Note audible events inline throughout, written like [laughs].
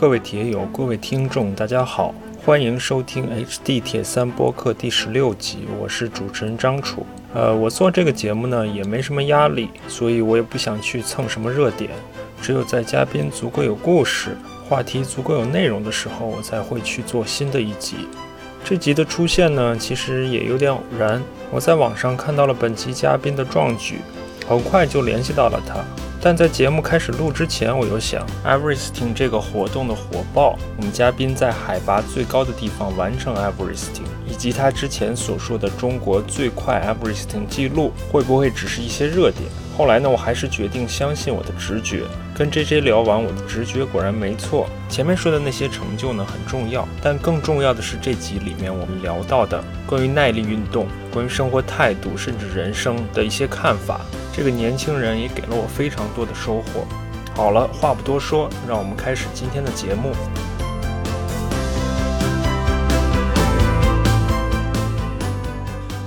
各位铁友、各位听众，大家好，欢迎收听 HD 铁三播客第十六集，我是主持人张楚。呃，我做这个节目呢也没什么压力，所以我也不想去蹭什么热点，只有在嘉宾足够有故事、话题足够有内容的时候，我才会去做新的一集。这集的出现呢，其实也有点偶然，我在网上看到了本期嘉宾的壮举，很快就联系到了他。但在节目开始录之前，我又想，Everesting 这个活动的火爆，我们嘉宾在海拔最高的地方完成 Everesting，以及他之前所说的中国最快 Everesting 记录，会不会只是一些热点？后来呢，我还是决定相信我的直觉。跟 JJ 聊完，我的直觉果然没错。前面说的那些成就呢很重要，但更重要的是这集里面我们聊到的关于耐力运动、关于生活态度，甚至人生的一些看法。这个年轻人也给了我非常多的收获。好了，话不多说，让我们开始今天的节目。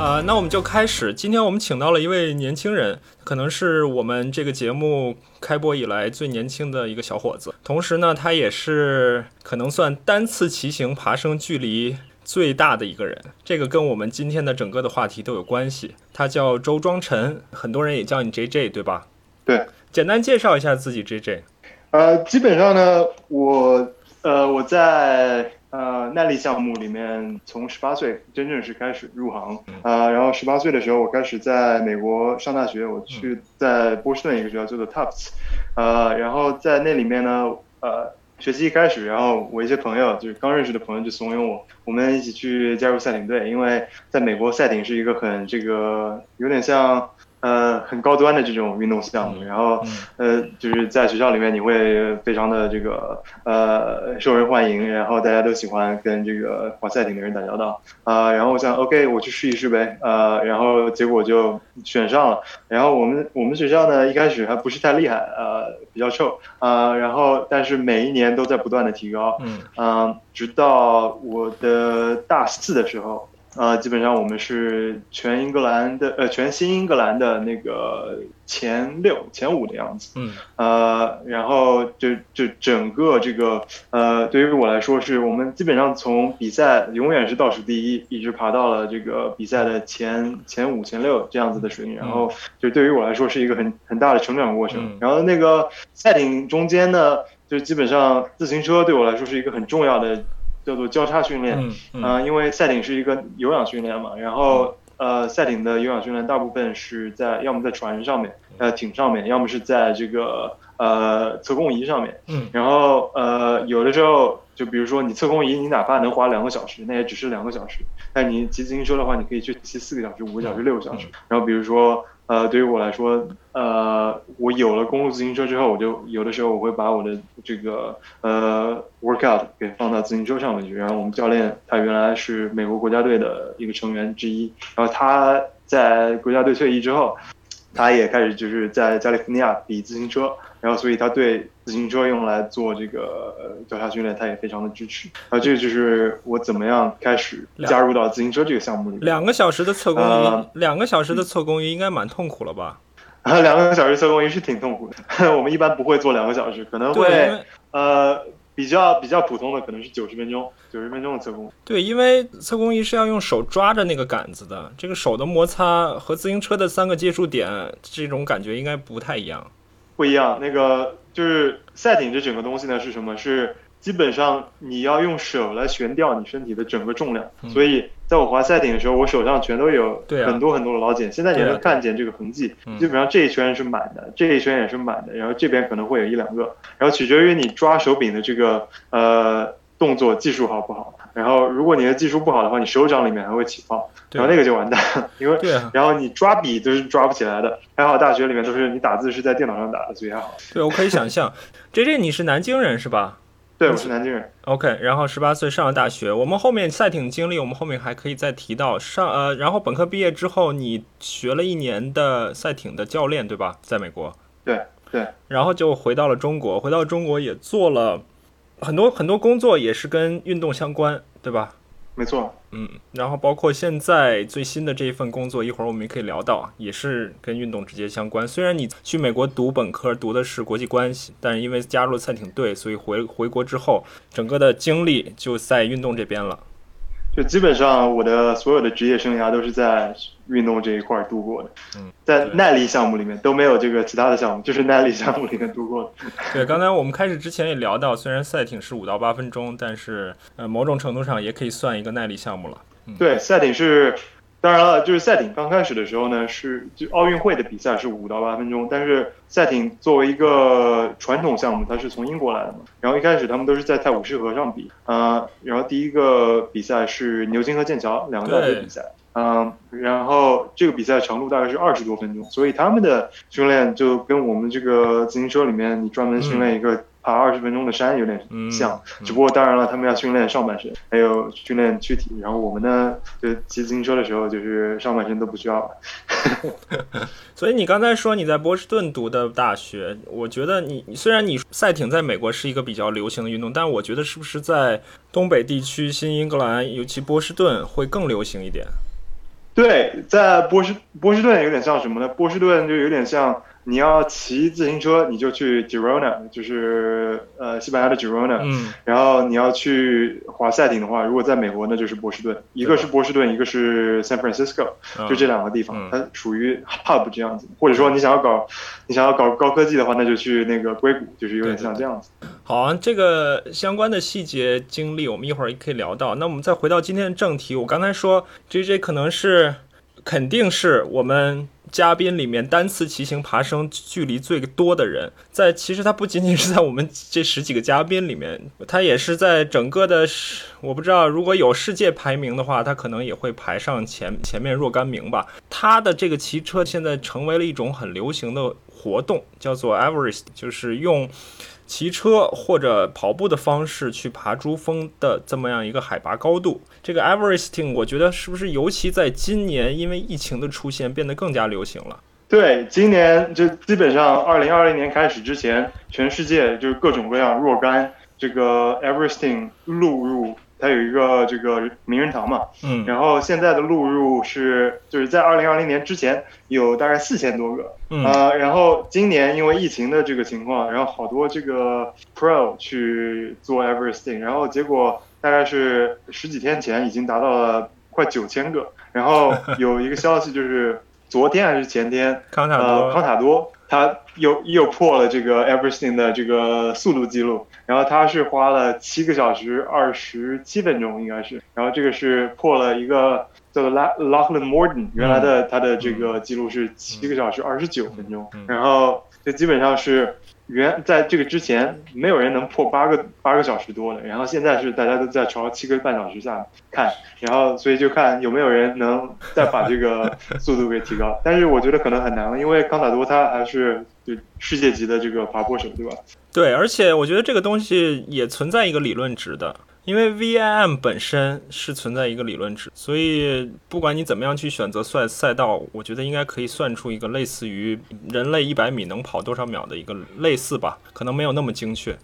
啊，那我们就开始。今天我们请到了一位年轻人，可能是我们这个节目开播以来最年轻的一个小伙子。同时呢，他也是可能算单次骑行爬升距离。最大的一个人，这个跟我们今天的整个的话题都有关系。他叫周庄臣，很多人也叫你 J J，对吧？对，简单介绍一下自己 J J。呃，基本上呢，我呃我在呃耐力项目里面，从十八岁真正是开始入行啊。然后十八岁的时候，我开始在美国上大学，我去在波士顿一个学校叫做 Tufts，呃，然后在那里面呢，呃。学期一开始，然后我一些朋友就是刚认识的朋友就怂恿我，我们一起去加入赛艇队，因为在美国赛艇是一个很这个有点像。呃，很高端的这种运动项目，然后呃，就是在学校里面你会非常的这个呃受人欢迎，然后大家都喜欢跟这个滑赛艇的人打交道啊。然后我想，OK，我去试一试呗。呃，然后结果就选上了。然后我们我们学校呢一开始还不是太厉害，呃，比较臭啊。然后但是每一年都在不断的提高，嗯，直到我的大四的时候。呃，基本上我们是全英格兰的，呃，全新英格兰的那个前六、前五的样子。嗯。呃，然后就就整个这个，呃，对于我来说，是我们基本上从比赛永远是倒数第一，一直爬到了这个比赛的前前五、前六这样子的水平。然后，就对于我来说是一个很很大的成长过程。然后那个赛艇中间呢，就基本上自行车对我来说是一个很重要的。叫做交叉训练，嗯，因为赛艇是一个有氧训练嘛，然后呃，赛艇的有氧训练大部分是在要么在船上面，呃，艇上面，要么是在这个呃测控仪上面，嗯，然后呃，有的时候就比如说你测控仪，你哪怕能花两个小时，那也只是两个小时，但你骑自行车的话，你可以去骑四个小时、五个小时、六个小时，然后比如说。呃，对于我来说，呃，我有了公路自行车之后，我就有的时候我会把我的这个呃 workout 给放到自行车上面去。然后我们教练他原来是美国国家队的一个成员之一，然后他在国家队退役之后，他也开始就是在加利福尼亚比自行车。然后，所以他对自行车用来做这个脚下训练，他也非常的支持。啊，这个就是我怎么样开始加入到自行车这个项目里。两个小时的测功仪，两个小时的测功仪应该蛮痛苦了吧？啊，两个小时测功仪是挺痛苦的。[laughs] 我们一般不会做两个小时，可能会呃比较比较普通的可能是九十分钟，九十分钟的测功。对，因为测功仪是要用手抓着那个杆子的，这个手的摩擦和自行车的三个接触点这种感觉应该不太一样。不一样，那个就是赛艇这整个东西呢是什么？是基本上你要用手来悬吊你身体的整个重量。所以在我滑赛艇的时候，我手上全都有很多很多的老茧。现在你能看见这个痕迹，基本上这一圈是满的，这一圈也是满的，然后这边可能会有一两个，然后取决于你抓手柄的这个呃动作技术好不好。然后，如果你的技术不好的话，你手掌里面还会起泡，然后那个就完蛋，因为然后你抓笔都是抓不起来的。还好大学里面都是你打字是在电脑上打的，所以还好。对，我可以想象。J J，你是南京人是吧？[laughs] 对，我是南京人。OK，然后十八岁上了大学。我们后面赛艇经历，我们后面还可以再提到上呃，然后本科毕业之后，你学了一年的赛艇的教练，对吧？在美国。对对。然后就回到了中国，回到中国也做了。很多很多工作也是跟运动相关，对吧？没错。嗯，然后包括现在最新的这一份工作，一会儿我们也可以聊到，也是跟运动直接相关。虽然你去美国读本科读的是国际关系，但是因为加入了赛艇队，所以回回国之后，整个的精力就在运动这边了。就基本上我的所有的职业生涯都是在运动这一块度过的，嗯，在耐力项目里面都没有这个其他的项目，就是耐力项目里面度过的。[laughs] 对，刚才我们开始之前也聊到，虽然赛艇是五到八分钟，但是呃，某种程度上也可以算一个耐力项目了。对，赛艇是。当然了，就是赛艇刚开始的时候呢，是就奥运会的比赛是五到八分钟，但是赛艇作为一个传统项目，它是从英国来的嘛。然后一开始他们都是在泰晤士河上比，呃，然后第一个比赛是牛津和剑桥两个大队比赛，嗯，然后这个比赛长度大概是二十多分钟，所以他们的训练就跟我们这个自行车里面你专门训练一个。爬二十分钟的山有点像，只不过当然了，他们要训练上半身，还有训练躯体。然后我们呢，就骑自行车的时候，就是上半身都不需要。[laughs] 所以你刚才说你在波士顿读的大学，我觉得你虽然你赛艇在美国是一个比较流行的运动，但我觉得是不是在东北地区、新英格兰，尤其波士顿会更流行一点？对，在波士波士顿有点像什么呢？波士顿就有点像。你要骑自行车，你就去 Girona，就是呃西班牙的 Girona。嗯。然后你要去滑赛艇的话，如果在美国，那就是波士顿。一个是波士顿，一个是 San Francisco，就这两个地方，它属于 hub 这样子。或者说你想要搞，你想要搞高科技的话，那就去那个硅谷，就是有点像这样子。好，这个相关的细节经历，我们一会儿也可以聊到。那我们再回到今天的正题，我刚才说 JJ 可能是，肯定是我们。嘉宾里面单次骑行爬升距离最多的人，在其实他不仅仅是在我们这十几个嘉宾里面，他也是在整个的，我不知道如果有世界排名的话，他可能也会排上前前面若干名吧。他的这个骑车现在成为了一种很流行的活动，叫做 Everest，就是用。骑车或者跑步的方式去爬珠峰的这么样一个海拔高度，这个 Everesting，我觉得是不是尤其在今年因为疫情的出现变得更加流行了？对，今年就基本上二零二零年开始之前，全世界就是各种各样若干这个 Everesting 录入。它有一个这个名人堂嘛，嗯，然后现在的录入是就是在二零二零年之前有大概四千多个，嗯，然后今年因为疫情的这个情况，然后好多这个 pro 去做 everything，然后结果大概是十几天前已经达到了快九千个，然后有一个消息就是昨天还是前天，康塔多，康塔多。他又又破了这个 everything 的这个速度记录，然后他是花了七个小时二十七分钟，应该是，然后这个是破了一个叫做 Lachlan Morton 原来的他的这个记录是七个小时二十九分钟，然后这基本上是。原在这个之前，没有人能破八个八个小时多的，然后现在是大家都在朝七个半小时下看，然后所以就看有没有人能再把这个速度给提高，但是我觉得可能很难了，因为康塔多他还是就世界级的这个爬坡手，对吧？对，而且我觉得这个东西也存在一个理论值的。因为 VIM 本身是存在一个理论值，所以不管你怎么样去选择赛赛道，我觉得应该可以算出一个类似于人类一百米能跑多少秒的一个类似吧，可能没有那么精确。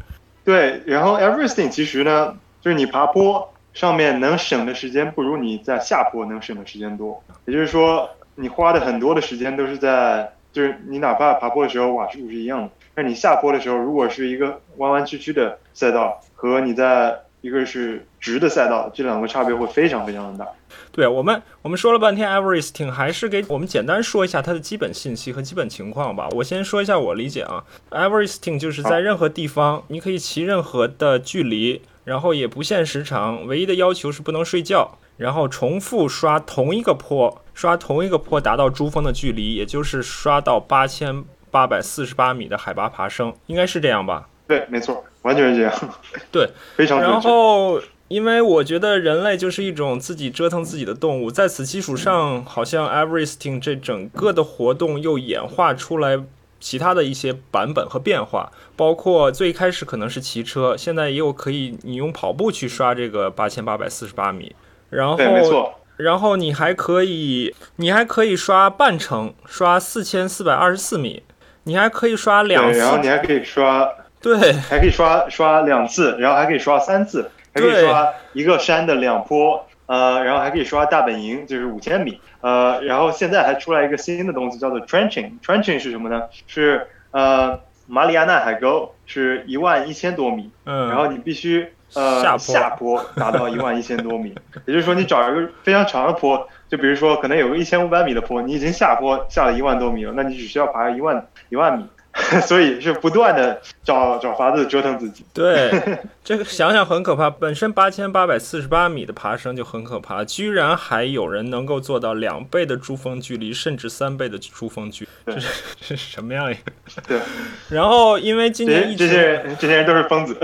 对，然后 Everything 其实呢，就是你爬坡上面能省的时间不如你在下坡能省的时间多，也就是说你花的很多的时间都是在，就是你哪怕爬坡的时候瓦数是一样的，但你下坡的时候如果是一个弯弯曲曲的赛道和你在一个是直的赛道，这两个差别会非常非常的大。对我们，我们说了半天 Everesting，还是给我们简单说一下它的基本信息和基本情况吧。我先说一下我理解啊，Everesting 就是在任何地方你可以骑任何的距离，然后也不限时长，唯一的要求是不能睡觉，然后重复刷同一个坡，刷同一个坡达到珠峰的距离，也就是刷到八千八百四十八米的海拔爬升，应该是这样吧？对，没错。完全是这样，[laughs] 对，[laughs] 非常。然后，因为我觉得人类就是一种自己折腾自己的动物，在此基础上，好像 Everesting 这整个的活动又演化出来其他的一些版本和变化，包括最开始可能是骑车，现在也有可以你用跑步去刷这个八千八百四十八米，然后，然后你还可以，你还可以刷半程，刷四千四百二十四米，你还可以刷两次，然后你还可以刷。对，还可以刷刷两次，然后还可以刷三次，还可以刷一个山的两坡，呃，然后还可以刷大本营，就是五千米，呃，然后现在还出来一个新的东西叫做 trenching，trenching 是什么呢？是呃马里亚纳海沟是一万一千多米，嗯，然后你必须呃下坡。下坡达到一万一千多米，[laughs] 也就是说你找一个非常长的坡，就比如说可能有个一千五百米的坡，你已经下坡下了一万多米了，那你只需要爬一万一万米，[laughs] 所以是不断的找找法子折腾自己。对，[laughs] 这个想想很可怕。本身八千八百四十八米的爬升就很可怕，居然还有人能够做到两倍的珠峰距离，甚至三倍的珠峰距离，这是这是什么样一个？对，[laughs] 然后因为今年这些，人这些人都是疯子，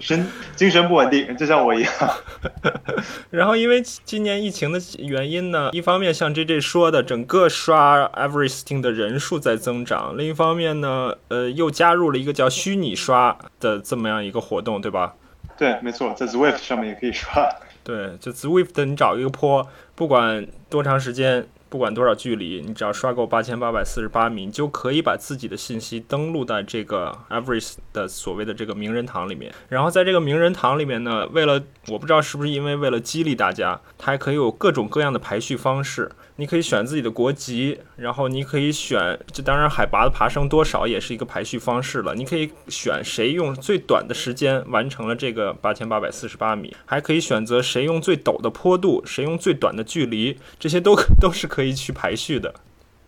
神精神不稳定，就像我一样。然后因为今年疫情的原因呢，一方面像 J J 说的，整个刷 Everesting 的人数在增长，另一方面呢，呃，又加入了一个叫虚拟刷的这么样一个活动，对吧？对，没错，在 Zwift 上面也可以刷。对，就 Zwift，你找一个坡，不管多长时间，不管多少距离，你只要刷够八千八百四十八米，你就可以把自己的信息登录在这个 Everest 的所谓的这个名人堂里面。然后在这个名人堂里面呢，为了我不知道是不是因为为了激励大家，它还可以有各种各样的排序方式。你可以选自己的国籍，然后你可以选，这当然海拔的爬升多少也是一个排序方式了。你可以选谁用最短的时间完成了这个八千八百四十八米，还可以选择谁用最陡的坡度，谁用最短的距离，这些都 [laughs] 都是可以去排序的。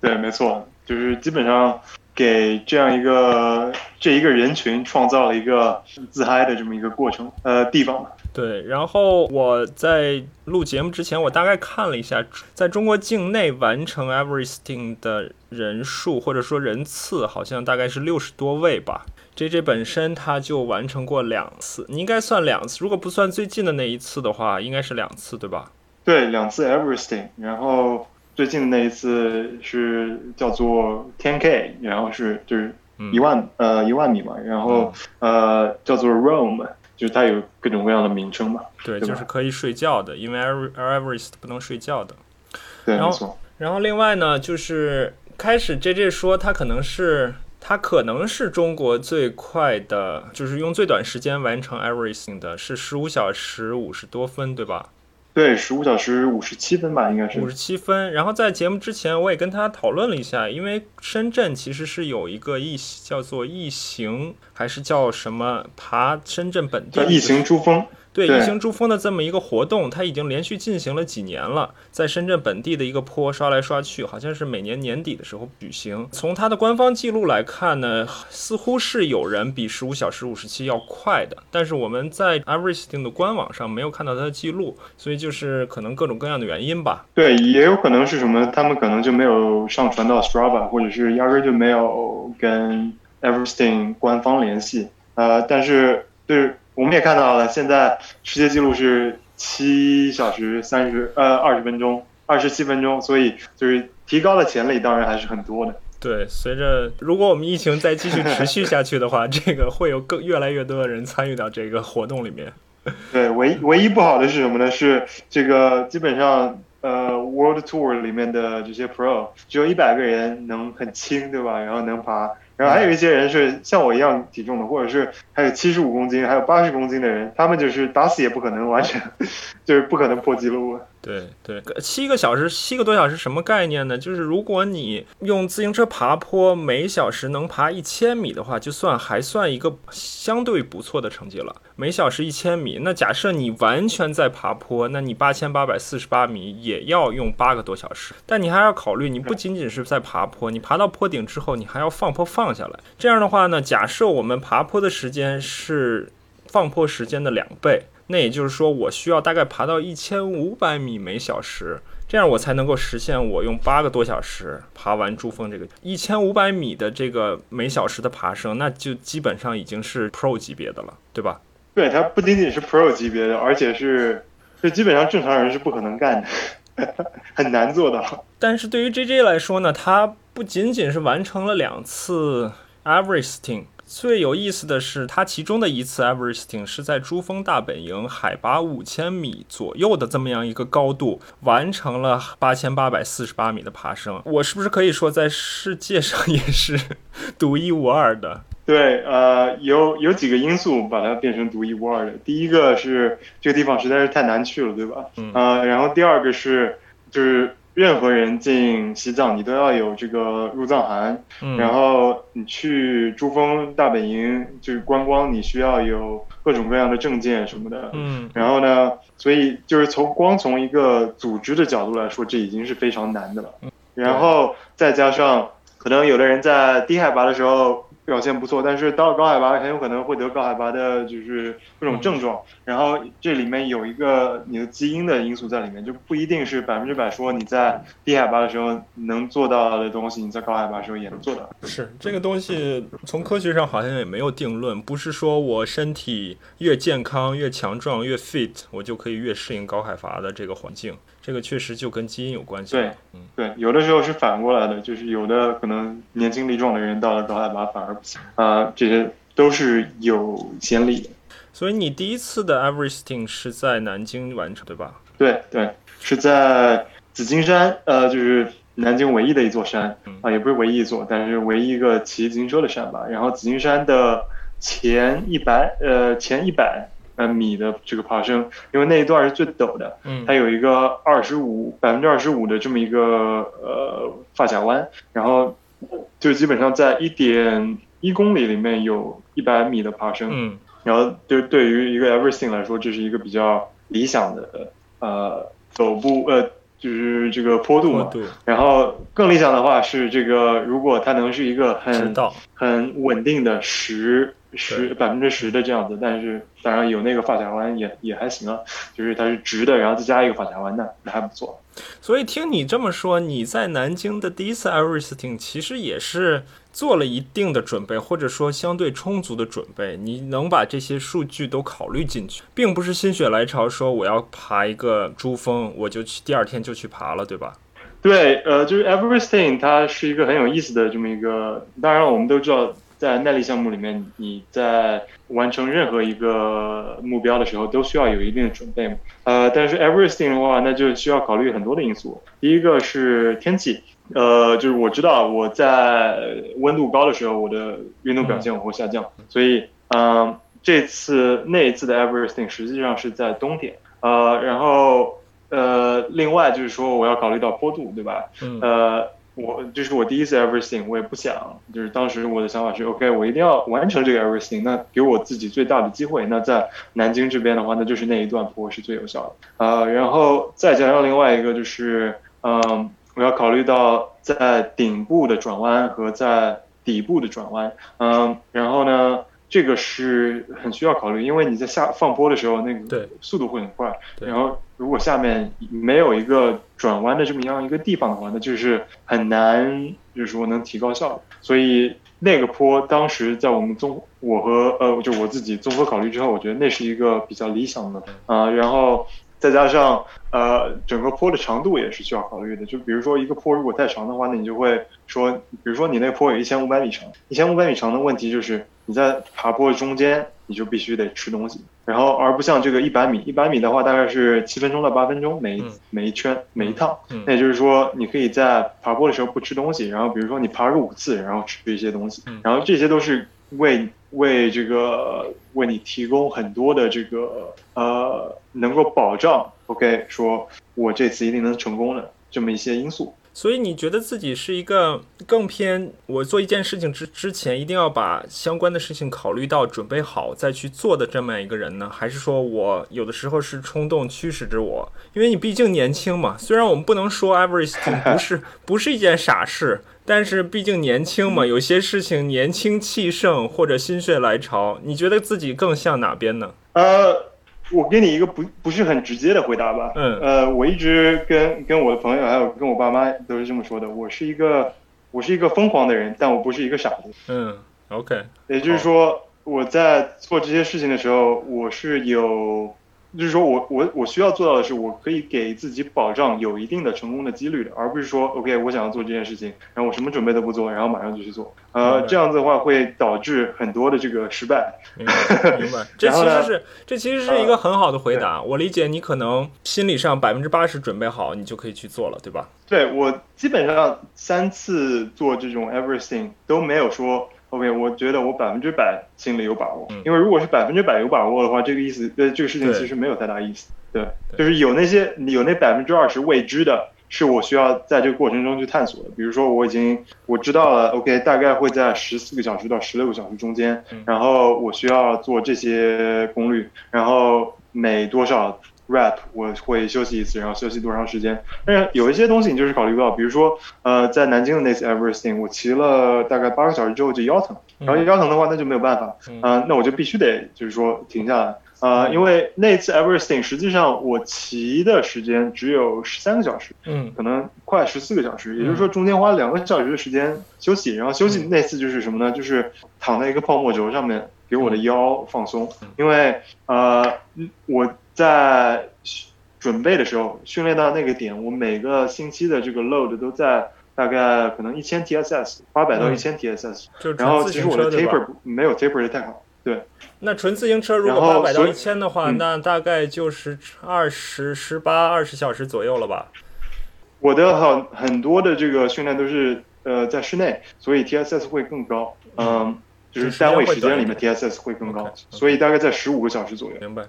对，没错，就是基本上给这样一个这一个人群创造了一个自嗨的这么一个过程，呃，地方。对，然后我在录节目之前，我大概看了一下，在中国境内完成 Everything 的人数或者说人次，好像大概是六十多位吧。J J 本身他就完成过两次，你应该算两次，如果不算最近的那一次的话，应该是两次，对吧？对，两次 Everything，然后最近的那一次是叫做 Ten K，然后是就是嗯。一万、呃一万米嘛，然后、呃叫做 Rome，就是它有各种各样的名称嘛。对，对就是可以睡觉的，因为 Ever- Everest 不能睡觉的。对，然后。然后另外呢，就是开始 J J 说他可能是他可能是中国最快的，就是用最短时间完成 Everything 的，是十五小时五十多分，对吧？对，十五小时五十七分吧，应该是五。十七分。然后在节目之前，我也跟他讨论了一下，因为深圳其实是有一个异叫做异形，还是叫什么爬深圳本地的叫异形珠峰。对对异形珠峰的这么一个活动，它已经连续进行了几年了，在深圳本地的一个坡刷来刷去，好像是每年年底的时候举行。从它的官方记录来看呢，似乎是有人比十五小时五十七要快的，但是我们在 Everesting 的官网上没有看到它的记录，所以就是可能各种各样的原因吧。对，也有可能是什么，他们可能就没有上传到 Strava，或者是压根儿就没有跟 Everesting 官方联系。呃，但是就是我们也看到了，现在世界纪录是七小时三十呃二十分钟，二十七分钟，所以就是提高的潜力当然还是很多的。对，随着如果我们疫情再继续持续下去的话，[laughs] 这个会有更越来越多的人参与到这个活动里面。对，唯唯一不好的是什么呢？是这个基本上呃 World Tour 里面的这些 Pro 只有一百个人能很轻，对吧？然后能爬，然后还有一些人是像我一样体重的，或者是还有七十五公斤、还有八十公斤的人，他们就是打死也不可能完成，[laughs] 就是不可能破纪录。对对，七个小时，七个多小时什么概念呢？就是如果你用自行车爬坡，每小时能爬一千米的话，就算还算一个相对不错的成绩了。每小时一千米，那假设你完全在爬坡，那你八千八百四十八米也要用八个多小时。但你还要考虑，你不仅仅是在爬坡，你爬到坡顶之后，你还要放坡放下来。这样的话呢，假设我们爬坡的时间是放坡时间的两倍。那也就是说，我需要大概爬到一千五百米每小时，这样我才能够实现我用八个多小时爬完珠峰这个一千五百米的这个每小时的爬升，那就基本上已经是 Pro 级别的了，对吧？对，它不仅仅是 Pro 级别的，而且是就基本上正常人是不可能干的，很难做到。但是对于 JJ 来说呢，他不仅仅是完成了两次 Everesting。最有意思的是，它其中的一次 Everesting 是在珠峰大本营海拔五千米左右的这么样一个高度，完成了八千八百四十八米的爬升。我是不是可以说，在世界上也是独一无二的？对，呃，有有几个因素把它变成独一无二的。第一个是这个地方实在是太难去了，对吧？嗯呃，然后第二个是就是任何人进西藏，你都要有这个入藏函，嗯，然后你去珠峰大本营就是观光，你需要有各种各样的证件什么的。嗯然后呢，所以就是从光从一个组织的角度来说，这已经是非常难的了。然后再加上可能有的人在低海拔的时候表现不错，但是到了高海拔很有可能会得高海拔的就是各种症状。然后这里面有一个你的基因的因素在里面，就不一定是百分之百说你在低海拔的时候能做到的东西，你在高海拔的时候也能做到。是这个东西，从科学上好像也没有定论，不是说我身体越健康、越强壮、越 fit，我就可以越适应高海拔的这个环境。这个确实就跟基因有关系。对，嗯，对，有的时候是反过来的，就是有的可能年轻力壮的人到了高海拔反而不行啊、这些都是有先例的。所以你第一次的 Everesting 是在南京完成，对吧？对对，是在紫金山，呃，就是南京唯一的一座山。嗯。啊，也不是唯一一座，但是唯一一个骑自行车的山吧。然后紫金山的前一百呃前一百呃米的这个爬升，因为那一段是最陡的，嗯。它有一个二十五百分之二十五的这么一个呃发夹弯，然后就基本上在一点一公里里面有一百米的爬升，嗯然后对对于一个 everything 来说，这是一个比较理想的呃走步呃就是这个坡度嘛。坡度然后更理想的话是这个，如果它能是一个很，很稳定的十十百分之十的这样子，但是当然有那个发卡弯也也还行啊，就是它是直的，然后再加一个发卡弯的，那还不错。所以听你这么说，你在南京的第一次 everything 其实也是做了一定的准备，或者说相对充足的准备，你能把这些数据都考虑进去，并不是心血来潮说我要爬一个珠峰，我就去第二天就去爬了，对吧？对，呃，就是 Everesting 它是一个很有意思的这么一个，当然，我们都知道，在耐力项目里面，你在完成任何一个目标的时候，都需要有一定的准备嘛。呃，但是 Everesting 的话，那就需要考虑很多的因素。第一个是天气，呃，就是我知道我在温度高的时候，我的运动表现我会下降，所以，嗯、这次那一次的 Everything 实际上是在冬天，呃，然后。呃，另外就是说，我要考虑到坡度，对吧？嗯呃，我这是我第一次 Everything，我也不想，就是当时我的想法是，OK，我一定要完成这个 Everything，那给我自己最大的机会。那在南京这边的话，那就是那一段坡是最有效的。呃，然后再加上另外一个就是，嗯，我要考虑到在顶部的转弯和在底部的转弯，嗯，然后呢，这个是很需要考虑，因为你在下放坡的时候，那个速度会很快，然后如果下面没有一个转弯的这么样一个地方的话，那就是很难，就是说能提高效率。所以那个坡当时在我们综我和呃就我自己综合考虑之后，我觉得那是一个比较理想的。啊、然后再加上呃整个坡的长度也是需要考虑的。就比如说一个坡如果太长的话，那你就会说，比如说你那个坡有一千五百米长，一千五百米长的问题就是你在爬坡的中间你就必须得吃东西。然后而不像这个一百米，一百米的话大概是七分钟到八分钟每一、嗯。每一圈每一趟，嗯。那也就是说你可以在爬坡的时候不吃东西，然后比如说你爬个五次，然后吃一些东西，嗯。然后这些都是为为这个为你提供很多的这个呃能够保障 OK 说我这次一定能成功的这么一些因素。所以你觉得自己是一个更偏我做一件事情之之前一定要把相关的事情考虑到准备好再去做的这么样一个人呢？还是说我有的时候是冲动驱使着我？因为你毕竟年轻嘛，虽然我们不能说 everything 不是 [laughs] 不是一件傻事，但是毕竟年轻嘛，有些事情年轻气盛或者心血来潮，你觉得自己更像哪边呢？呃，我给你一个不不是很直接的回答吧。嗯呃，我一直跟跟我的朋友还有跟我爸妈都是这么说的，我是一个我是一个疯狂的人，但我不是一个傻子。嗯，OK，也就是说，我在做这些事情的时候，我是有，就是说我我我需要做到的是，我可以给自己保障有一定的成功的几率的，而不是说，OK，我想要做这件事情，然后我什么准备都不做，然后马上就去做，呃，这样子的话会导致很多的这个失败。明白，明白。[laughs] 这其实是这其实是一个很好的回答。我理解你可能心理上百分之八十准备好，你就可以去做了，对吧？对我基本上三次做这种 everything 都没有说 OK，我觉得我百分之百心里有把握，因为如果是百分之百有把握的话，这个意思，呃，这个事情其实没有太大意思。对，就是有那些有那百分之二十未知的，是我需要在这个过程中去探索的。比如说，我已经我知道了，OK，大概会在十四个小时到十六个小时中间，然后我需要做这些功率，然后每多少。Rap 我会休息一次，然后休息多长时间？但是有一些东西你就是考虑不到，比如说，呃，在南京的那次 Everything，我骑了大概八个小时之后就腰疼，然后腰疼的话那就没有办法，啊，那我就必须得就是说停下来，啊，因为那次 Everything 实际上我骑的时间只有十三个小时，嗯，可能快十四个小时，也就是说中间花了两个小时的时间休息，然后休息那次就是什么呢？就是躺在一个泡沫轴上面给我的腰放松，因为呃我。在准备的时候，训练到那个点，我每个星期的这个 load 都在大概可能一千 TSS，八百到一千 TSS。然后其实我的 taper 没有 taper 的太好。对。那纯自行车如果八百到一千的话，那大概就是二十十八二十小时左右了吧？我的很很多的这个训练都是呃在室内，所以 TSS 会更高。嗯，就是单位时间里面 TSS 会更高，所以大概在十五个小时左右。明白。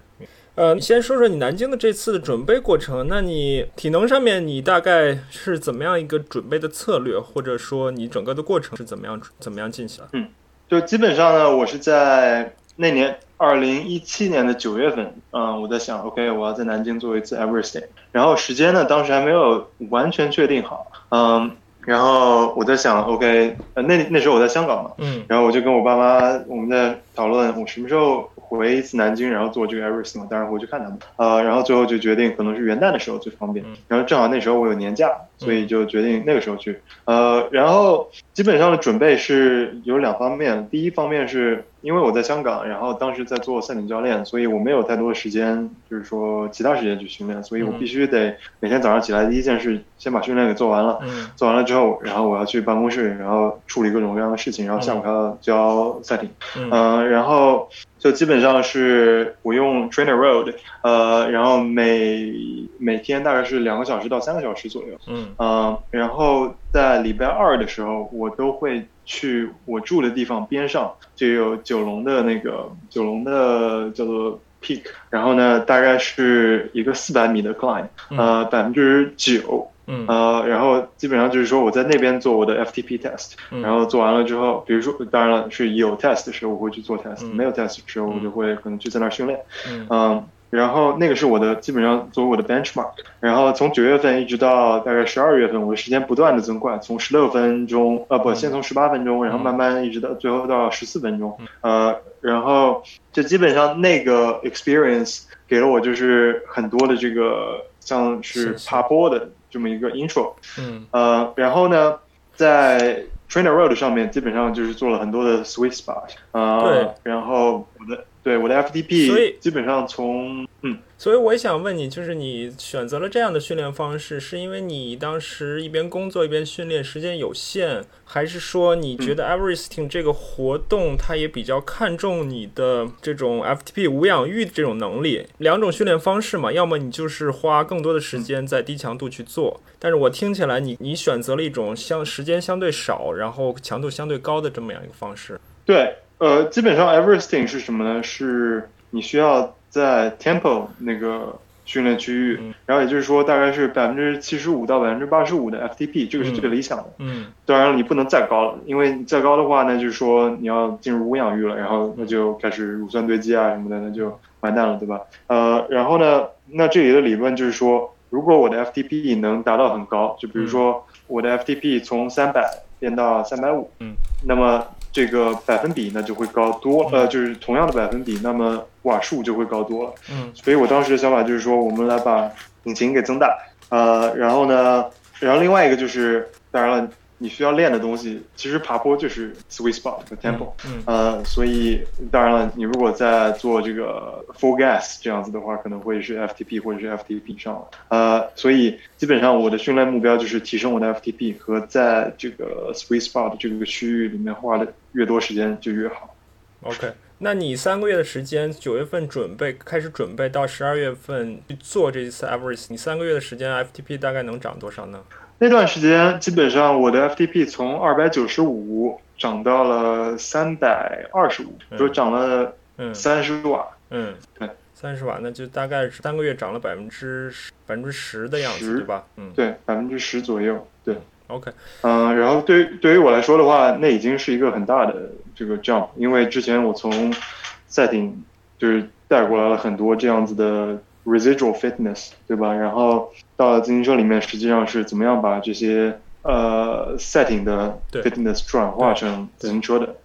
呃，你先说说你南京的这次的准备过程。那你体能上面，你大概是怎么样一个准备的策略，或者说你整个的过程是怎么样怎么样进行的？嗯，就基本上呢，我是在那年二零一七年的九月份，嗯，我在想，OK，我要在南京做一次 Everything，然后时间呢，当时还没有完全确定好，嗯，然后我在想，OK，呃，那那时候我在香港嘛，嗯，然后我就跟我爸妈我们在讨论，我什么时候。回一次南京，然后做这个 Everest 当然回去看他们。呃，然后最后就决定可能是元旦的时候最方便。然后正好那时候我有年假，所以就决定那个时候去。呃，然后基本上的准备是有两方面。第一方面是因为我在香港，然后当时在做赛艇教练，所以我没有太多的时间，就是说其他时间去训练，所以我必须得每天早上起来第一件事先把训练给做完了。做完了之后，然后我要去办公室，然后处理各种各样的事情，然后下午还要教赛艇。嗯，然后。就基本上是我用 Trainer Road，呃，然后每每天大概是两个小时到三个小时左右，嗯，然后在礼拜二的时候，我都会去我住的地方边上就有九龙的那个九龙的叫做 Peak，然后呢，大概是一个四百米的 climb，呃，百分之九。嗯。呃，然后基本上就是说我在那边做我的 FTP test，然后做完了之后，比如说当然了是有 test 的时候我会去做 test，没有 test 的时候我就会可能就在那儿训练，嗯，然后那个是我的基本上作为我的 benchmark，然后从九月份一直到大概十二月份，我的时间不断的增快，从十六分钟，呃不，先从十八分钟，然后慢慢一直到最后到十四分钟，呃，然后就基本上那个 experience 给了我就是很多的这个像是。爬坡的。这么一个 intro，嗯，呃，然后呢，在 Trainer Road 上面基本上就是做了很多的 sweet spot，啊，对，然后我的。对我的 FTP，基本上从嗯，所以我也想问你，就是你选择了这样的训练方式，是因为你当时一边工作一边训练，时间有限，还是说你觉得 Everesting 这个活动它也比较看重你的这种 FTP 无氧域这种能力？两种训练方式嘛，要么你就是花更多的时间在低强度去做，但是我听起来你你选择了一种相时间相对少，然后强度相对高的这么样一个方式。对。呃，基本上 Everesting 是什么呢？是你需要在 Temple 那个训练区域，然后也就是说大概是百分之七十五到百分之八十五的 FTP，这个是最理想的。嗯，当然了，你不能再高了，因为你再高的话，那就是说你要进入无氧域了，然后那就开始乳酸堆积啊什么的，那就完蛋了，对吧？呃，然后呢，那这里的理论就是说，如果我的 FTP 能达到很高，就比如说我的 FTP 从三百变到三百五，嗯，那么。这个百分比那就会高多，呃，就是同样的百分比，那么瓦数就会高多了。嗯，所以我当时的想法就是说，我们来把引擎给增大，呃，然后呢，然后另外一个就是，当然了。你需要练的东西，其实爬坡就是 sweet spot 和 tempo，呃，所以当然了，你如果在做这个 full gas 这样子的话，可能会是 FTP 或者是 FTP 上了，呃，所以基本上我的训练目标就是提升我的 FTP 和在这个 sweet spot 这个区域里面花的越多时间就越好。OK，那你三个月的时间，九月份准备开始准备到十二月份去做这一次 Everest，你三个月的时间 FTP 大概能涨多少呢？那段时间基本上我的 FTP 从二百九十五涨到了三百二十五，就涨了三十瓦。嗯，对，三十瓦，那就大概是三个月涨了百分之百分之十的样子，对吧？嗯，对，百分之十左右。对，OK。嗯，然后对对于我来说的话，那已经是一个很大的这个 jump，因为之前我从赛艇就是带过来了很多这样子的 residual fitness，对吧？然后到了自行车里面，实际上是怎么样把这些呃赛艇的 fitness 转化成自行车的。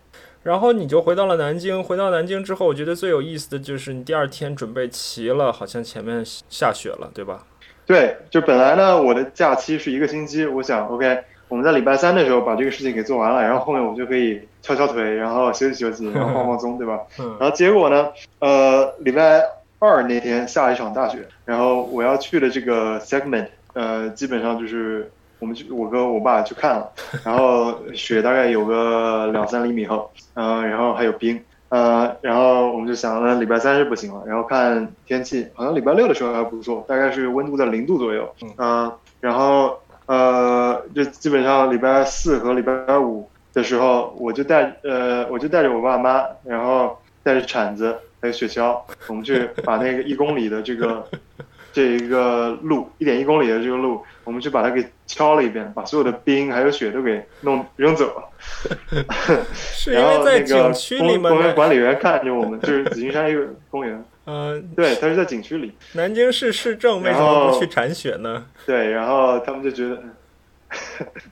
然后你就回到了南京，回到南京之后，我觉得最有意思的就是你第二天准备骑了，好像前面下雪了，对吧？对，就本来呢，我的假期是一个星期，我想，OK，我们在礼拜三的时候把这个事情给做完了，然后后面我就可以敲敲腿，然后休息休息，然后放放 [laughs] 松，对吧？然后结果呢，呃，礼拜二那天下了一场大雪，然后我要去的这个 segment，呃，基本上就是。我们去，我跟我爸去看了，然后雪大概有个两三厘米厚，嗯，然后还有冰，呃，然后我们就想，那礼拜三是不行了，然后看天气，好像礼拜六的时候还不错，大概是温度在零度左右，嗯，然后呃，就基本上礼拜四和礼拜五的时候，我就带呃，我就带着我爸妈，然后带着铲子雪橇，我们去把那个一公里的这个。这一个路一点一公里的这个路，我们去把它给敲了一遍，把所有的冰还有雪都给弄扔走了。[laughs] 然后那个公公园管理员看着我们，就是紫金山一个公园。[laughs] 嗯，对，他是在景区里。南京市市政为什么不去铲雪呢？对，然后他们就觉得。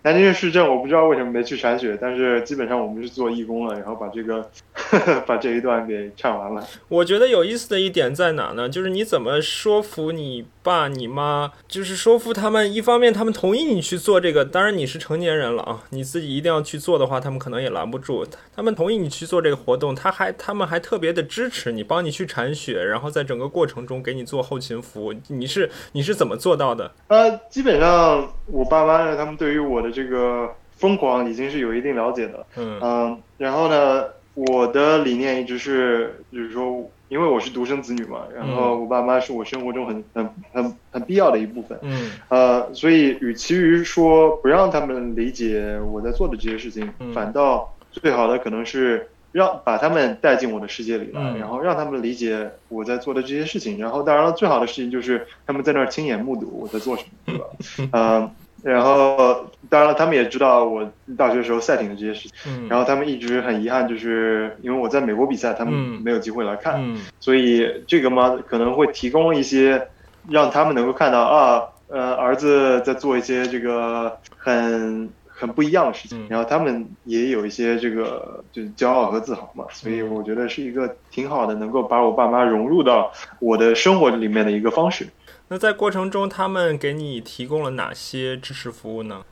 南京市政我不知道为什么没去铲雪，但是基本上我们是做义工了，然后把这个 [laughs] 把这一段给唱完了。我觉得有意思的一点在哪呢？就是你怎么说服你爸你妈，就是说服他们，一方面他们同意你去做这个，当然你是成年人了啊，你自己一定要去做的话，他们可能也拦不住。他们同意你去做这个活动，他还他们还特别的支持你，帮你去铲雪，然后在整个过程中给你做后勤服务。你是你是怎么做到的？呃，基本上我爸妈呢，他们对于我的这个疯狂已经是有一定了解的，嗯，然后呢，我的理念一直是，就是说，因为我是独生子女嘛，然后我爸妈是我生活中很很很很必要的一部分，嗯，呃，所以与其于说不让他们理解我在做的这些事情，反倒最好的可能是让把他们带进我的世界里来，然后让他们理解我在做的这些事情，然后当然了，最好的事情就是他们在那儿亲眼目睹我在做什么，对吧？嗯。[laughs] 然后，当然了，他们也知道我大学时候赛艇的这些事情。嗯。然后他们一直很遗憾，就是因为我在美国比赛，他们没有机会来看。嗯。所以这个嘛，可能会提供一些让他们能够看到啊，呃，儿子在做一些这个很很不一样的事情。然后他们也有一些这个就是骄傲和自豪嘛。所以我觉得是一个挺好的，能够把我爸妈融入到我的生活里面的一个方式。那在过程中，他们给你提供了哪些支持服务呢？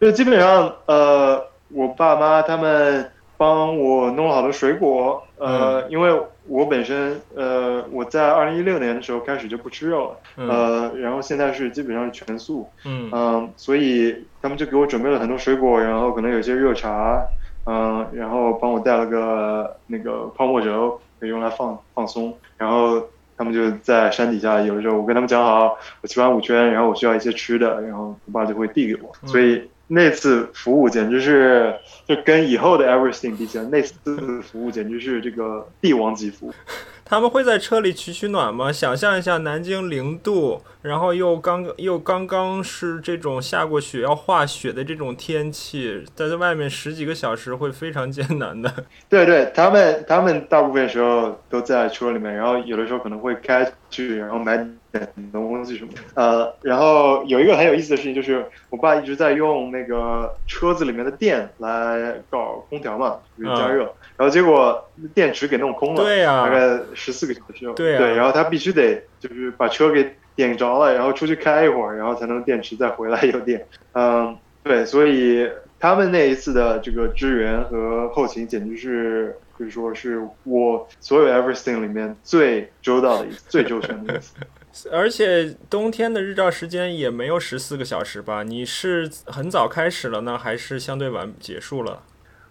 就基本上，呃，我爸妈他们帮我弄了好多水果，呃，因为我本身，呃，我在二零一六年的时候开始就不吃肉了，呃，然后现在是基本上是全素，嗯，嗯，所以他们就给我准备了很多水果，然后可能有些热茶，嗯，然后帮我带了个那个泡沫轴，可以用来放放松，然后。他们就在山底下，有的时候我跟他们讲好，我骑完五圈，然后我需要一些吃的，然后我爸就会递给我。所以那次服务简直是，就跟以后的 everything 比起来，那次服务简直是这个帝王级服务。[laughs] 他们会在车里取取暖吗？想象一下，南京零度，然后又刚又刚刚是这种下过雪要化雪的这种天气，在在外面十几个小时会非常艰难的。[laughs] 对对，他们他们大部分时候都在车里面，然后有的时候可能会开去，然后买点东西什么。呃，然后有一个很有意思的事情就是，我爸一直在用那个车子里面的电来搞空调嘛，就是加热。然后结果电池给弄空了，对呀，大概十四个小时。对对，然后他必须得就是把车给点着了，然后出去开一会儿，然后才能电池再回来有电。嗯，对，所以他们那一次的这个支援和后勤简直是可以说是我所有 everything 里面最周到的一次，最周全的一次。[laughs] 而且冬天的日照时间也没有十四个小时吧？你是很早开始了呢，还是相对晚结束了？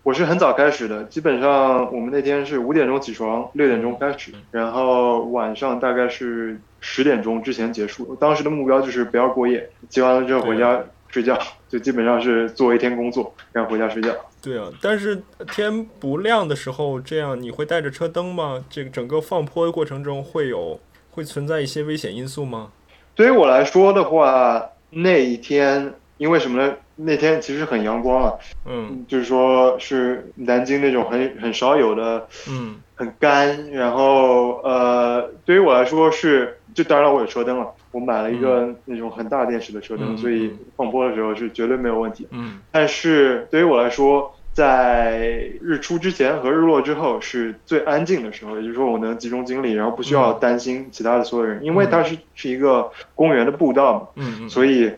我是很早开始的，基本上我们那天是五点钟起床，六点钟开始，然后晚上大概是十点钟之前结束。当时的目标就是不要过夜，结完了之后回家睡觉，就基本上是做一天工作，然后回家睡觉。对啊，但是天不亮的时候，这样你会带着车灯吗？这个整个放坡的过程中会有会存在一些危险因素吗？对于我来说的话，那一天因为什么呢？那天其实很阳光啊，嗯就是说是南京那种很很少有的，嗯很干，然后呃，对于我来说是，就当然我有车灯了，我买了一个那种很大电池的车灯，嗯所以放坡的时候是绝对没有问题。嗯。但是对于我来说，在日出之前和日落之后是最安静的时候，也就是说我能集中精力，然后不需要担心其他的所有人，因为它是是一个公园的步道嘛，嗯嗯，所以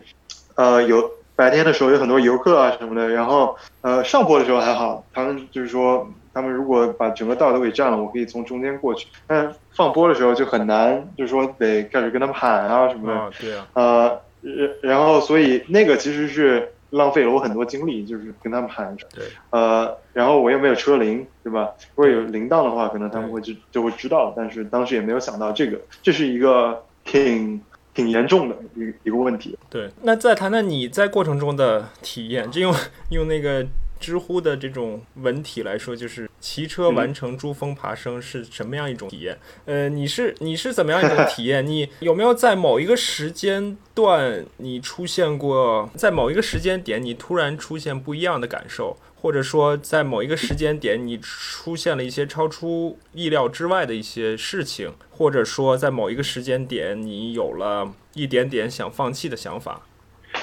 呃有白天的时候有很多游客啊什么的，然后呃上坡的时候还好，他们就是说他们如果把整个道都给占了，我可以从中间过去，但放播的时候就很难，就是说得开始跟他们喊啊什么的，啊对啊，呃，然然后所以那个其实是浪费了我很多精力，就是跟他们喊。对，呃，然后我又没有车铃，对吧？如果有铃铛的话，可能他们会就就会知道，但是当时也没有想到这个，这是一个挺挺严重的一个一个问题。对。那再谈谈你在过程中的体验，就用用那个知乎的这种文体来说，就是骑车完成珠峰爬升是什么样一种体验？呃，你是你是怎么样一种体验？[laughs] 你有没有在某一个时间段你出现过，在某一个时间点你突然出现不一样的感受？或者说，在某一个时间点，你出现了一些超出意料之外的一些事情，或者说，在某一个时间点，你有了一点点想放弃的想法。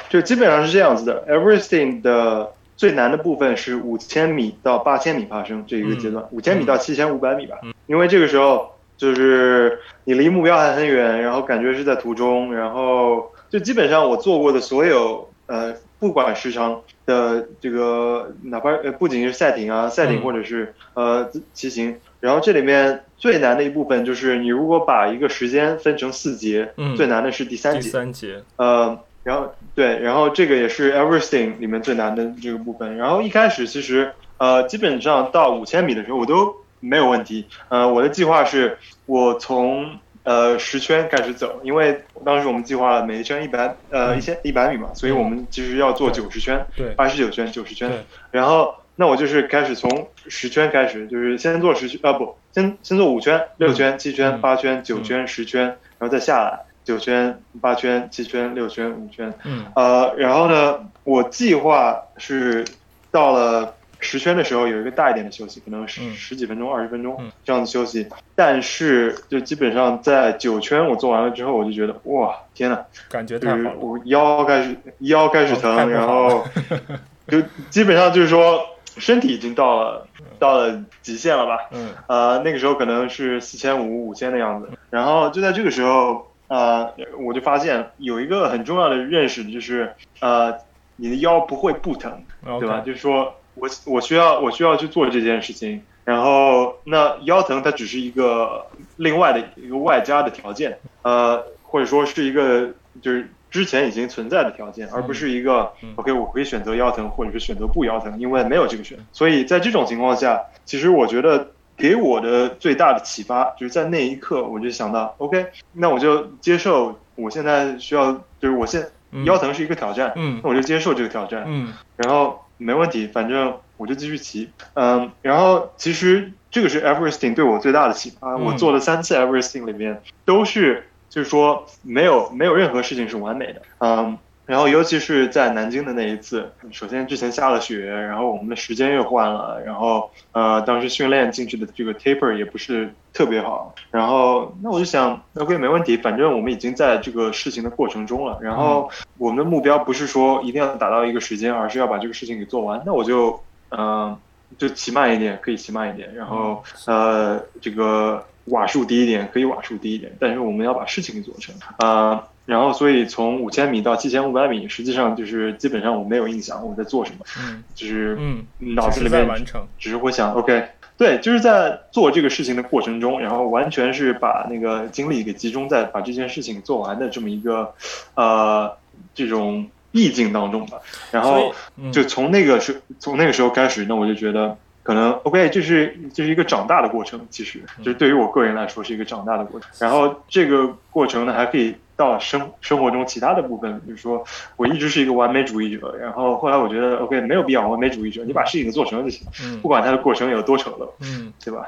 就基本上是这样子的。，everything 的最难的部分是五千米到八千米爬升这一个阶段，五千米到七千五百米吧，因为这个时候就是你离目标还很远，然后感觉是在途中，然后就基本上我做过的所有呃，不管时长的这个，哪怕呃不仅是赛艇啊，赛艇嗯。或者是呃骑行，然后这里面最难的一部分就是你如果把一个时间分成四节，嗯。最难的是第三节第节，三节，呃，然后对，然后这个也是 Everything 里面最难的这个部分。然后一开始其实呃，基本上到五千米的时候我都没有问题。呃，我的计划是我从呃十圈开始走，因为当时我们计划了每一圈一百呃一千一百米嘛，所以我们其实要做九十圈，对八十九圈、九十圈。然后那我就是开始从十圈开始，就是先做十圈啊不，先先做五圈、六圈、七圈、嗯八圈、九圈、十圈，然后再下来九圈、八圈、七圈、六圈、五圈。嗯呃，然后呢，我计划是到了十圈的时候有一个大一点的休息，可能十嗯十几分钟、二十分钟嗯这样子休息。但是就基本上在九圈我做完了之后，我就觉得哇，天呐，感觉就是太好了。我腰开始腰开始疼，然后 [laughs] 就基本上就是说身体已经到了到了极限了吧。嗯呃，那个时候可能是四千五、五千的样子。然后就在这个时候，呃，我就发现有一个很重要的认识，就是呃，你的腰不会不疼，对吧？就是说我我需要我需要去做这件事情，然后那腰疼它只是一个另外的一个外加的条件，呃，或者说是一个就是之前已经存在的条件，而不是一个、嗯 OK 我可以选择腰疼或者是选择不腰疼，因为没有这个选。所以在这种情况下，其实我觉得。给我的最大的启发就是在那一刻，我就想到，OK，那我就接受我现在需要，就是我现嗯腰疼是一个挑战，嗯那我就接受这个挑战，嗯然后没问题，反正我就继续骑。嗯，然后其实这个是 Everesting 对我最大的启发。嗯我做了三次 Everesting 里面都是就是说没有没有任何事情是完美的。嗯，然后尤其是在南京的那一次，首先之前下了雪，然后我们的时间又换了，然后呃当时训练进去的这个 taper 也不是特别好。然后那我就想，OK 没问题，反正我们已经在这个事情的过程中了。然后我们的目标不是说一定要达到一个时间，而是要把这个事情给做完。那我就嗯、呃就骑慢一点，可以骑慢一点，然后呃这个瓦数低一点，可以瓦数低一点，但是我们要把事情给做成啊。呃然后，所以从五千米到七千五百米，实际上就是基本上我没有印象我在做什么，嗯就是嗯，脑子里面完成。只是会想，OK，对，就是在做这个事情的过程中，然后完全是把那个精力给集中在把这件事情做完的这么一个呃这种意境当中吧。然后嗯就从那个时从那个时候开始，那我就觉得可能 OK，这是这是一个长大的过程，其实就是对于我个人来说是一个长大的过程。然后这个过程呢，还可以到生生活中其他的部分，比如说我一直是一个完美主义者，然后后来我觉得 OK 没有必要完美主义者，你把事情做成就行，嗯不管它的过程有多丑陋，嗯，对吧？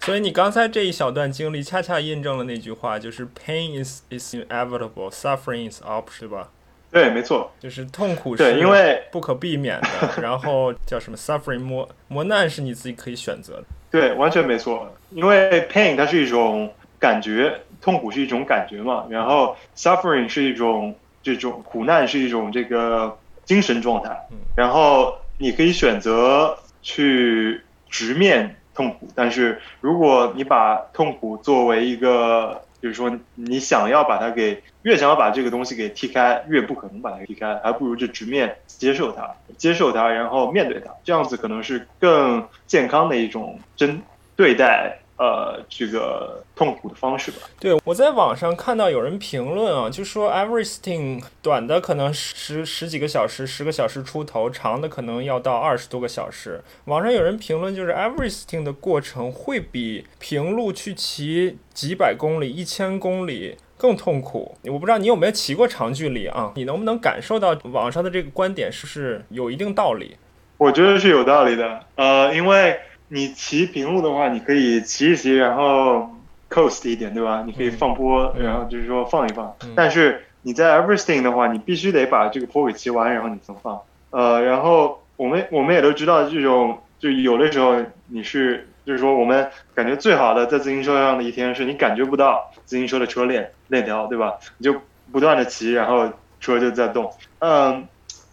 所以你刚才这一小段经历，恰恰印证了那句话，就是 pain is is inevitable, suffering is optional，对吧？对，没错，就是痛苦对，是因为不可避免的，然后叫什么 suffering 磨磨难是你自己可以选择的。对，完全没错，因为 pain 它是一种感觉，痛苦是一种感觉嘛，然后 suffering 是一种这种苦难是一种这个精神状态。嗯，然后你可以选择去直面痛苦，但是如果你把痛苦作为一个，就是说你想要把它给越想要把这个东西给踢开，越不可能把它给踢开，还不如就直面接受它，接受它，然后面对它，这样子可能是更健康的一种真对待呃这个痛苦的方式吧。对，我在网上看到有人评论啊，就说 Everesting 短的可能十十几个小时，十个小时出头，长的可能要到二十多个小时。网上有人评论，就是 Everesting 的过程会比平路去骑几百公里、一千公里更痛苦。我不知道你有没有骑过长距离啊？你能不能感受到网上的这个观点是不是有一定道理？我觉得是有道理的，呃，因为你骑平路的话，你可以骑一骑，然后 coast 一点，对吧？你可以放坡，嗯然后就是说放一放。嗯但是你在 Everything 的话，你必须得把这个坡给骑完，然后你才能放。呃，然后我们我们也都知道，这种就有的时候你是就是说我们感觉最好的在自行车上的一天，是你感觉不到自行车的车链链条，对吧？你就不断的骑，然后车就在动。嗯，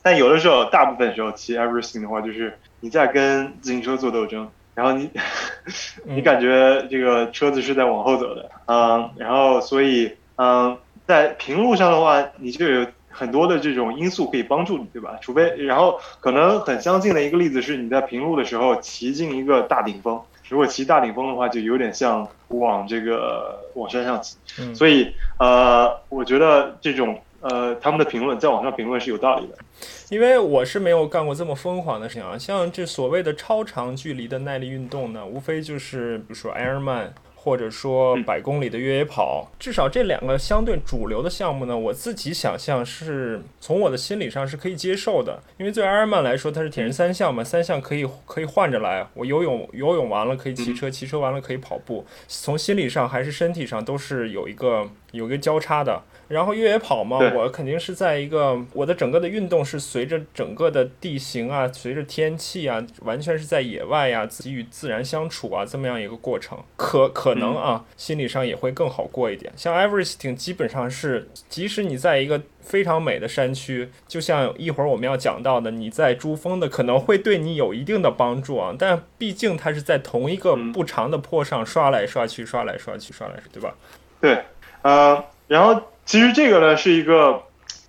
但有的时候，大部分时候骑 everything 的话，就是你在跟自行车做斗争，然后你 [laughs] 你感觉这个车子是在往后走的，嗯，然后所以嗯，在平路上的话，你就有很多的这种因素可以帮助你，对吧？除非然后可能很相近的一个例子是你在平路的时候骑进一个大顶峰，如果骑大顶峰的话，就有点像往这个往山上骑，嗯。所以呃，我觉得这种呃他们的评论在网上评论是有道理的。因为我是没有干过这么疯狂的事情啊，像这所谓的超长距离的耐力运动呢，无非就是比如说 Ironman。或者说嗯百公里的越野跑，至少这两个相对主流的项目呢，我自己想象是从我的心理上是可以接受的。因为对 Ironman 来说，它是铁人三项嘛，三项可以可以换着来。我游泳游泳完了可以骑车，骑车完了可以跑步，从心理上还是身体上都是有一个有一个交叉的。然后越野跑嘛，我肯定是在一个我的整个的运动是随着整个的地形啊，随着天气啊，完全是在野外呀、自己与自然相处啊，这么样一个过程，可可能啊，心理上也会更好过一点。像 Everesting 基本上是，即使你在一个非常美的山区，就像一会儿我们要讲到的，你在珠峰的可能会对你有一定的帮助啊，但毕竟它是在同一个嗯不长的坡上刷来刷去，刷来刷去，刷来刷去，对吧？对，呃，然后其实这个呢是一个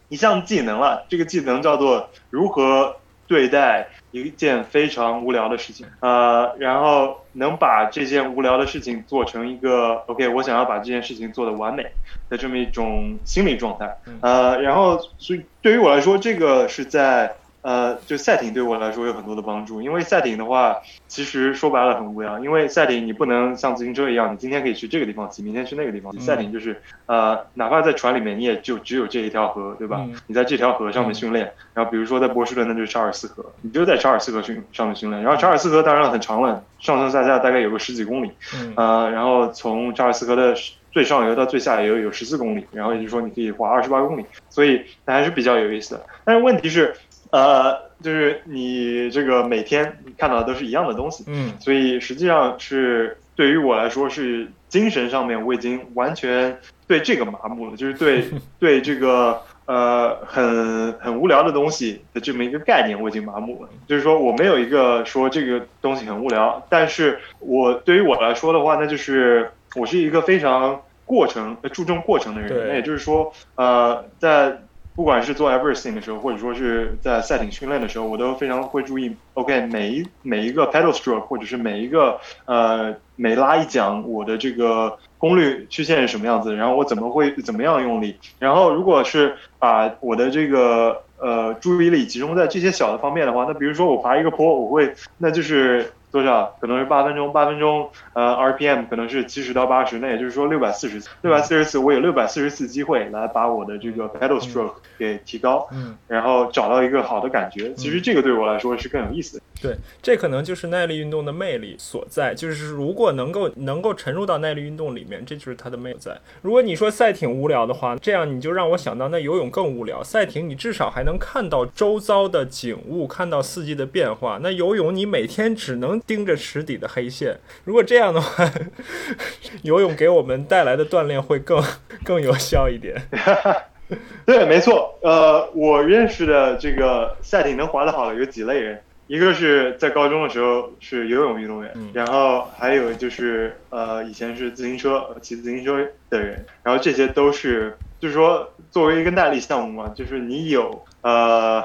一项技能了，这个技能叫做如何对待一件非常无聊的事情，呃，然后能把这件无聊的事情做成一个 OK，我想要把这件事情做得完美的这么一种心理状态，呃，然后所以对于我来说，这个是在。呃，就赛艇对我来说有很多的帮助，因为赛艇的话，其实说白了很无聊，因为赛艇你不能像自行车一样，你今天可以去这个地方骑，明天去那个地方骑。嗯赛艇就是呃，哪怕在船里面，你也就只有这一条河，对吧？嗯你在这条河上面训练，然后比如说在波士顿，那就是查尔斯河，你就在查尔斯河训上面训练。然后查尔斯河当然很长了，上上下下大概有个十几公里，嗯呃，然后从查尔斯河的最上游到最下游有十四公里，然后也就是说你可以滑二十八公里，所以那还是比较有意思的。但是问题是，呃，就是你这个每天看到的都是一样的东西，嗯所以实际上是对于我来说是精神上面我已经完全对这个麻木了，就是对 [laughs] 对这个呃很很无聊的东西的这么一个概念我已经麻木了。就是说我没有一个说这个东西很无聊，但是我对于我来说的话，那就是我是一个非常过程呃注重过程的人，那也就是说呃在。不管是做 everything 的时候，或者说是在赛艇训练的时候，我都非常会注意。OK，每一每一个 pedal stroke，或者是每一个呃每拉一桨，我的这个功率曲线是什么样子，然后我怎么会怎么样用力。然后如果是把我的这个呃注意力集中在这些小的方面的话，那比如说我爬一个坡，我会那就是多少？可能是八分钟，八分钟呃 RPM 可能是七十到八十，那也就是说六百四十次，六百四十次，我有六百四十次机会来把我的这个 pedal stroke 给提高，嗯，然后找到一个好的感觉。其实这个对我来说是更有意思的。对，这可能就是耐力运动的魅力所在，就是如果能够能够沉入到耐力运动里面，这就是它的魅力在。如果你说赛艇无聊的话，这样你就让我想到那游泳更无聊。赛艇你至少还能看到周遭的景物，看到四季的变化。那游泳你每天只能盯着池底的黑线。如果这样的话，[laughs] 游泳给我们带来的锻炼会更更有效一点。[laughs] 对，没错。呃，我认识的这个赛艇能滑得好的有几类人。一个是在高中的时候是游泳运动员，然后还有就是呃以前是自行车骑自行车的人，然后这些都是就是说作为一个耐力项目嘛，就是你有呃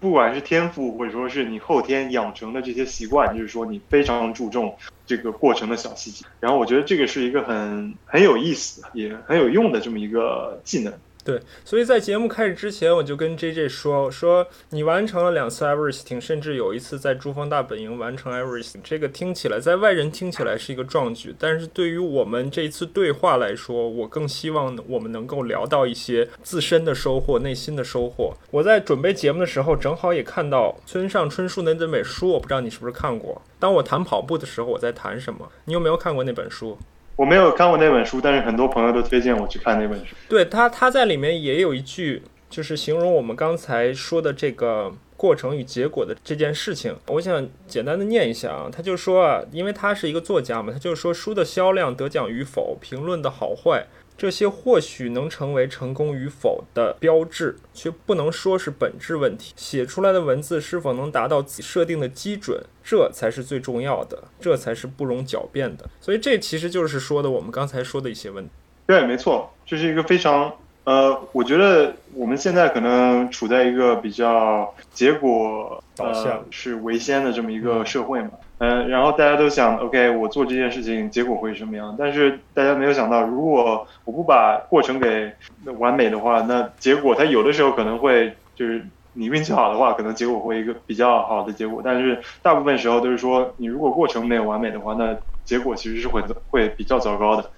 不管是天赋或者说是你后天养成的这些习惯，就是说你非常注重这个过程的小细节，然后我觉得这个是一个很很有意思也很有用的这么一个技能。对，所以在节目开始之前，我就跟 J J 说说你完成了两次 everesting，甚至有一次在珠峰大本营完成 everesting，这个听起来在外人听起来是一个壮举，但是对于我们这一次对话来说，我更希望我们能够聊到一些自身的收获、内心的收获。我在准备节目的时候，正好也看到村上春树那本书，我不知道你是不是看过。当我谈跑步的时候，我在谈什么？你有没有看过那本书？我没有看过那本书，但是很多朋友都推荐我去看那本书。对他，他在里面也有一句，就是形容我们刚才说的这个过程与结果的这件事情。我想简单的念一下啊，他就说啊，因为他是一个作家嘛，他就说书的销量、得奖与否、评论的好坏。这些或许能成为成功与否的标志，却不能说是本质问题。写出来的文字是否能达到自己设定的基准，这才是最重要的，这才是不容狡辩的。所以这其实就是说的我们刚才说的一些问题。对，没错，这是一个非常呃，我觉得我们现在可能处在一个比较结果导向是为先的这么一个社会嘛。嗯，嗯然后大家都想，OK，我做这件事情结果会什么样？但是大家没有想到，如果我不把过程给完美的话，那结果它有的时候可能会就是你运气好的话，可能结果会一个比较好的结果。但是大部分时候都是说，你如果过程没有完美的话，那结果其实是会会比较糟糕的。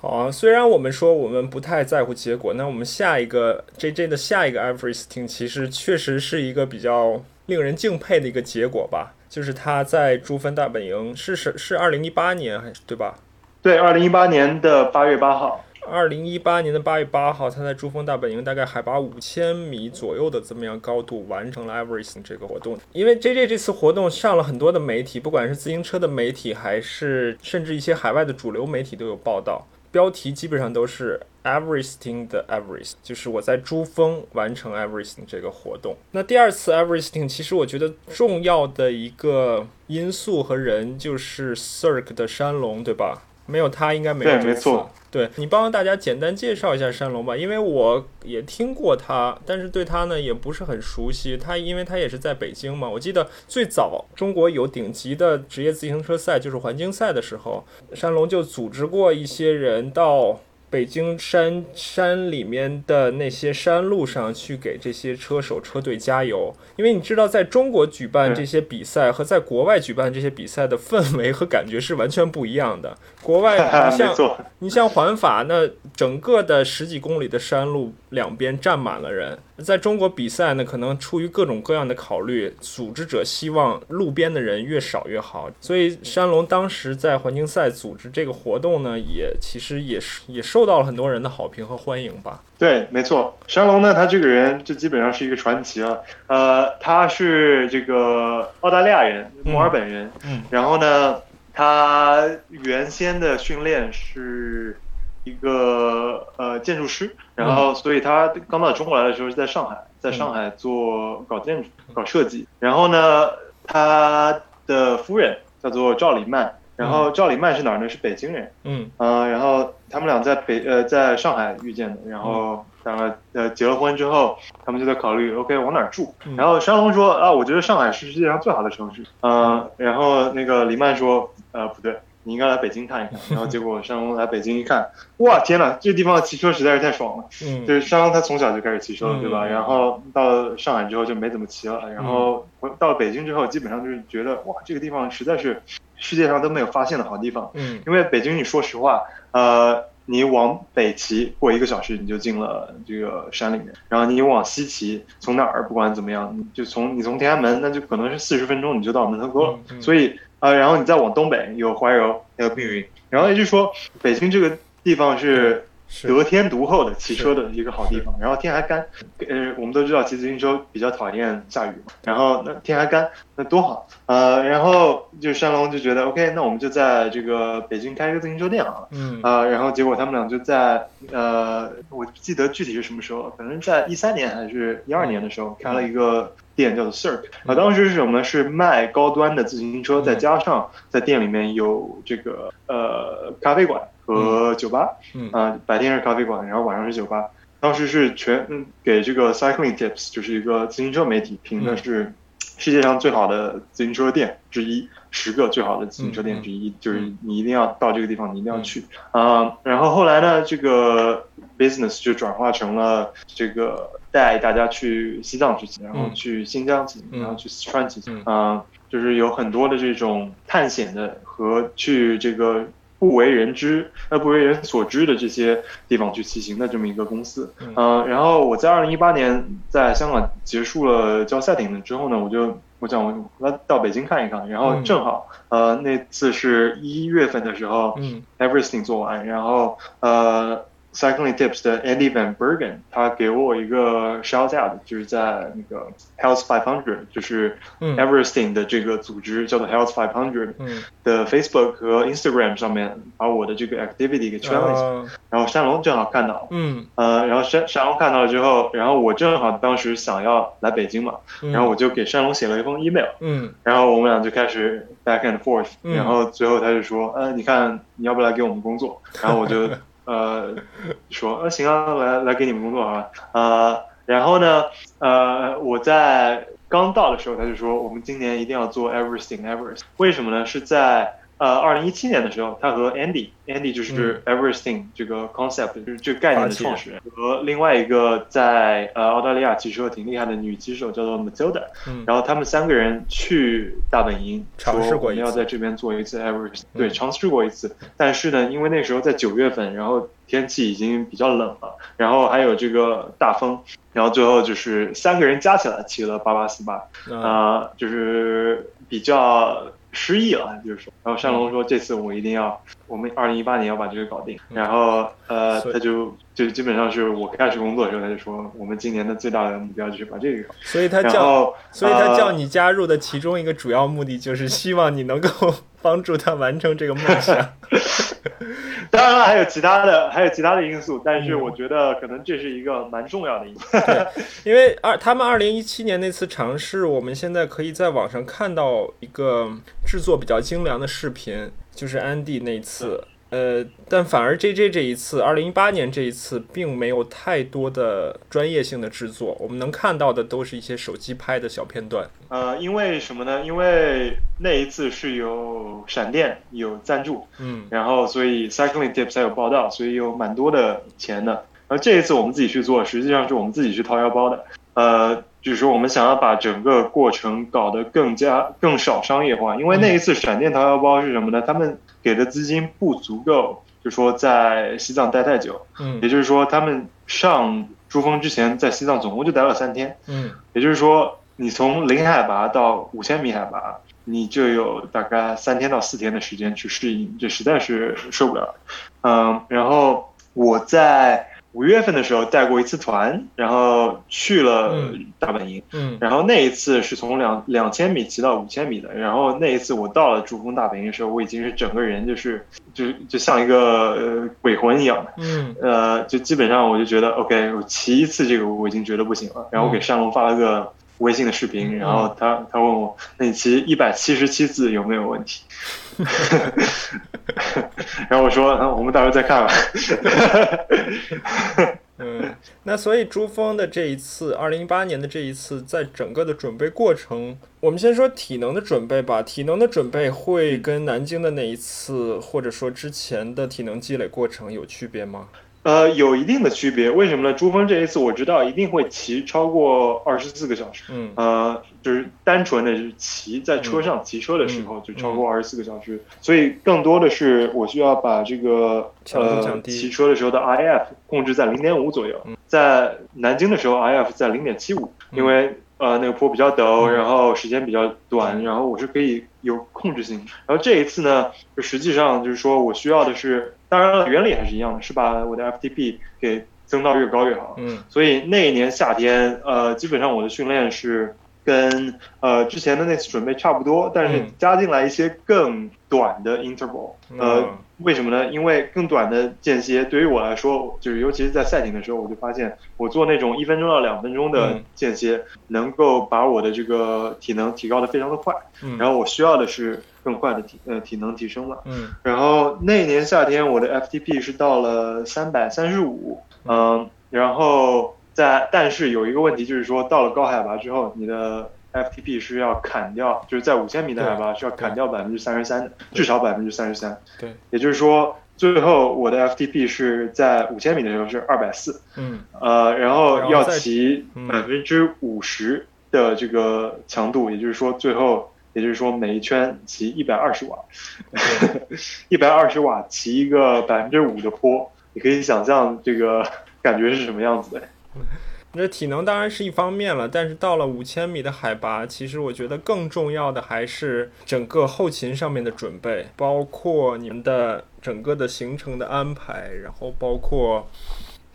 好，虽然我们说我们不太在乎结果，那我们下一个 JJ 的下一个 Everesting 其实确实是一个比较令人敬佩的一个结果吧。就是他在珠峰大本营是是是二零一八年还是对吧？对，二零一八年的八月八号。二零一八年的八月八号，他在珠峰大本营大概海拔五千米左右的这么样高度完成了 Everything 这个活动。因为 JJ 这次活动上了很多的媒体，不管是自行车的媒体，还是甚至一些海外的主流媒体都有报道。标题基本上都是 everything 的 Everest，就是我在珠峰完成 Everesting 这个活动。那第二次 Everesting，其实我觉得重要的一个因素和人就是 Cirque 的山龙，对吧？没有他应该没有这次。对，没错。对你帮大家简单介绍一下山龙吧，因为我也听过他，但是对他呢也不是很熟悉。他因为他也是在北京嘛，我记得最早中国有顶级的职业自行车赛就是环境赛的时候，山龙就组织过一些人到。北京山山里面的那些山路上去给这些车手车队加油，因为你知道，在中国举办这些比赛和在国外举办这些比赛的氛围和感觉是完全不一样的。国外 [laughs] 你像你像环法，那整个的十几公里的山路两边站满了人。在中国比赛呢，可能出于各种各样的考虑，组织者希望路边的人越少越好。所以山龙当时在环境赛组织这个活动呢，也其实也是也受到了很多人的好评和欢迎吧。对，没错，山龙呢，他这个人就基本上是一个传奇了。呃，他是这个澳大利亚人，墨尔本人。嗯。然后呢，他原先的训练是。一个呃建筑师，然后所以他刚到中国来的时候是在上海，在上海做搞建筑、搞设计。然后呢，他的夫人叫做赵李曼，然后赵李曼是哪儿呢？是北京人。嗯呃，然后他们俩在北呃在上海遇见的，然后两个呃结了婚之后，他们就在考虑 OK 往哪儿住。然后山龙说啊，我觉得上海是世界上最好的城市。嗯，然后那个李曼说呃不对。你应该来北京看一看，然后结果山龙来北京一看，哇天呐，这地方骑车实在是太爽了。嗯，就是山龙他从小就开始骑车了，对吧？然后到上海之后就没怎么骑了，然后我到了北京之后，基本上就是觉得哇，这个地方实在是世界上都没有发现的好地方。嗯因为北京，你说实话，呃，你往北骑过一个小时你就进了这个山里面，然后你往西骑，从哪儿不管怎么样，你就从你从天安门，那就可能是四十分钟你就到门头沟了。所以呃，然后你再往东北有怀柔，还有密云，然后也就是说，北京这个地方是是得天独厚的骑车的一个好地方，然后天还干，呃，我们都知道骑自行车比较讨厌下雨嘛，然后那天还干，那多好，呃，然后就山龙就觉得 OK，那我们就在这个北京开一个自行车店好了。嗯。啊、然后结果他们俩就在呃，我记得具体是什么时候，可能在一三年还是一二年的时候开了一个店叫做 Circ，啊，当时是什么呢？是卖高端的自行车，再加上在店里面有这个呃咖啡馆和酒吧，嗯。啊、白天是咖啡馆，然后晚上是酒吧。当时是全嗯给这个 Cycling Tips，就是一个自行车媒体评的是世界上最好的自行车店之一，十个最好的自行车店之一，就是你一定要到这个地方，你一定要去啊、然后后来呢，这个 business 就转化成了这个带大家去西藏去骑，然后嗯。去新疆骑，嗯。然后去四川骑，嗯。啊、就是有很多的这种探险的和去这个不为人知、呃不为人所知的这些地方去骑行的这么一个公司。嗯。呃，然后我在二零一八年在香港结束了教赛艇了之后呢，我就我想我来到北京看一看，然后嗯正好、呃那次是一月份的时候、嗯，everything 做完，然后呃 Cycling Tips 的 Andy Van Bergen 他给我一个 shout out，就是在那个 Health 500，就是嗯。Everesting 的这个组织叫做 Health 500嗯。的 Facebook 和 Instagram 上面把我的这个 activity 给圈了一下，嗯然后山龙正好看到了。嗯。呃，然后山山龙看到了之后，然后我正好当时想要来北京嘛，嗯。然后我就给山龙写了一封 email，嗯。然后我们俩就开始 back and forth，嗯。然后最后他就说，呃，你看你要不来给我们工作？然后我就呃说，那，行啊，来来给你们工作啊，呃，然后呢，呃，我在刚到的时候他就说，我们今年一定要做 everything ever，为什么呢？是在呃，二零一七年的时候，他和 Andy，Andy 就是嗯。Everesting 这个 concept，就是这个概念的创始人，和另外一个在呃澳大利亚骑车挺厉害的女骑手叫做 Matilda，嗯。然后他们三个人去大本营，尝试过一次要在这边做一次嗯。对，尝试过一次。但是呢，因为那时候在九月份，然后天气已经比较冷了，然后还有这个大风，然后最后就是三个人加起来骑了八八四八，啊啊，就是比较失忆了，就是说。然后山龙说这次我一定要，我们二零一八年要把这个搞定。然后呃，他就就基本上是我开始工作的时候，他就说我们今年的最大的目标就是把这个搞。所以他叫，所以他叫呃你加入的其中一个主要目的就是希望你能够 [laughs] 帮助他完成这个梦想。[laughs] 当然了，还有其他的，还有其他的因素，但是嗯我觉得可能这是一个蛮重要的因素。因为二他们二零一七年那次尝试，我们现在可以在网上看到一个制作比较精良的视频，就是安迪那次。呃，但反而 J J 这一次，二零一八年这一次，并没有太多的专业性的制作，我们能看到的都是一些手机拍的小片段。呃，因为什么呢？因为那一次是有闪电有赞助，嗯然后所以 Cycling Tips 还有报道，所以有蛮多的钱的。而这一次我们自己去做，实际上是我们自己去掏腰包的。呃，就是说我们想要把整个过程搞得更加更少商业化，因为那一次闪电掏腰包是什么呢？他们给的资金不足够，就说在西藏待太久，嗯也就是说他们上珠峰之前在西藏总共就待了三天，嗯也就是说你从零海拔到五千米海拔，你就有大概三天到四天的时间去适应，这实在是受不了。嗯，然后我在五月份的时候带过一次团，然后去了嗯。大本营，嗯。然后那一次是从两两千米骑到五千米的，然后那一次我到了珠峰大本营的时候，我已经是整个人就是就就像一个呃鬼魂一样呃，就基本上我就觉得 OK，我骑一次这个我已经觉得不行了，然后我给山龙发了个微信的视频，嗯然后他他问我，那你骑一百七十七次有没有问题？[laughs] [laughs] 然后我说，嗯，我们到时候再看吧。[laughs] 嗯，那所以珠峰的这一次，二零一八年的这一次，在整个的准备过程，我们先说体能的准备吧。体能的准备会跟南京的那一次，或者说之前的体能积累过程有区别吗？呃，有一定的区别。为什么呢？珠峰这一次我知道一定会骑超过二十四个小时。嗯。呃，就是单纯的是骑在车上骑车的时候就超过二十四个小时，所以更多的是我需要把这个呃骑车的时候的 IF 控制在零点五左右，在南京的时候 IF 在零点七五，因为呃那个坡比较陡，嗯然后时间比较短，然后我是可以有控制性。然后这一次呢，就实际上就是说我需要的是，当然了原理还是一样的，是把我的 FTP 给增到越高越好。嗯所以那一年夏天，呃，基本上我的训练是跟呃之前的那次准备差不多，但是嗯加进来一些更短的 interval。呃嗯，为什么呢？因为更短的间歇对于我来说，就是尤其是在赛艇的时候，我就发现我做那种一分钟到两分钟的嗯间歇，能够把我的这个体能提高的非常的快。嗯然后我需要的是更快的体呃体能提升嘛。嗯然后那年夏天我的 FTP 是到了三百三十五，嗯，然后在但是有一个问题就是说，到了高海拔之后，你的 FTP 是要砍掉，就是在五千米的海拔是要砍掉百分之三十三的，至少百分之三十三。对，也就是说，最后我的 FTP 是在五千米的时候是二百四，嗯。呃，然后要骑嗯。百分之五十的这个强度，也就是说最后，也就是说每一圈骑一百二十瓦，[laughs] 一百二十瓦骑一个百分之五的坡，你可以想象这个感觉是什么样子的。这体能当然是一方面了，但是到了五千米的海拔，其实我觉得更重要的还是整个后勤上面的准备，包括你们的整个的行程的安排，然后包括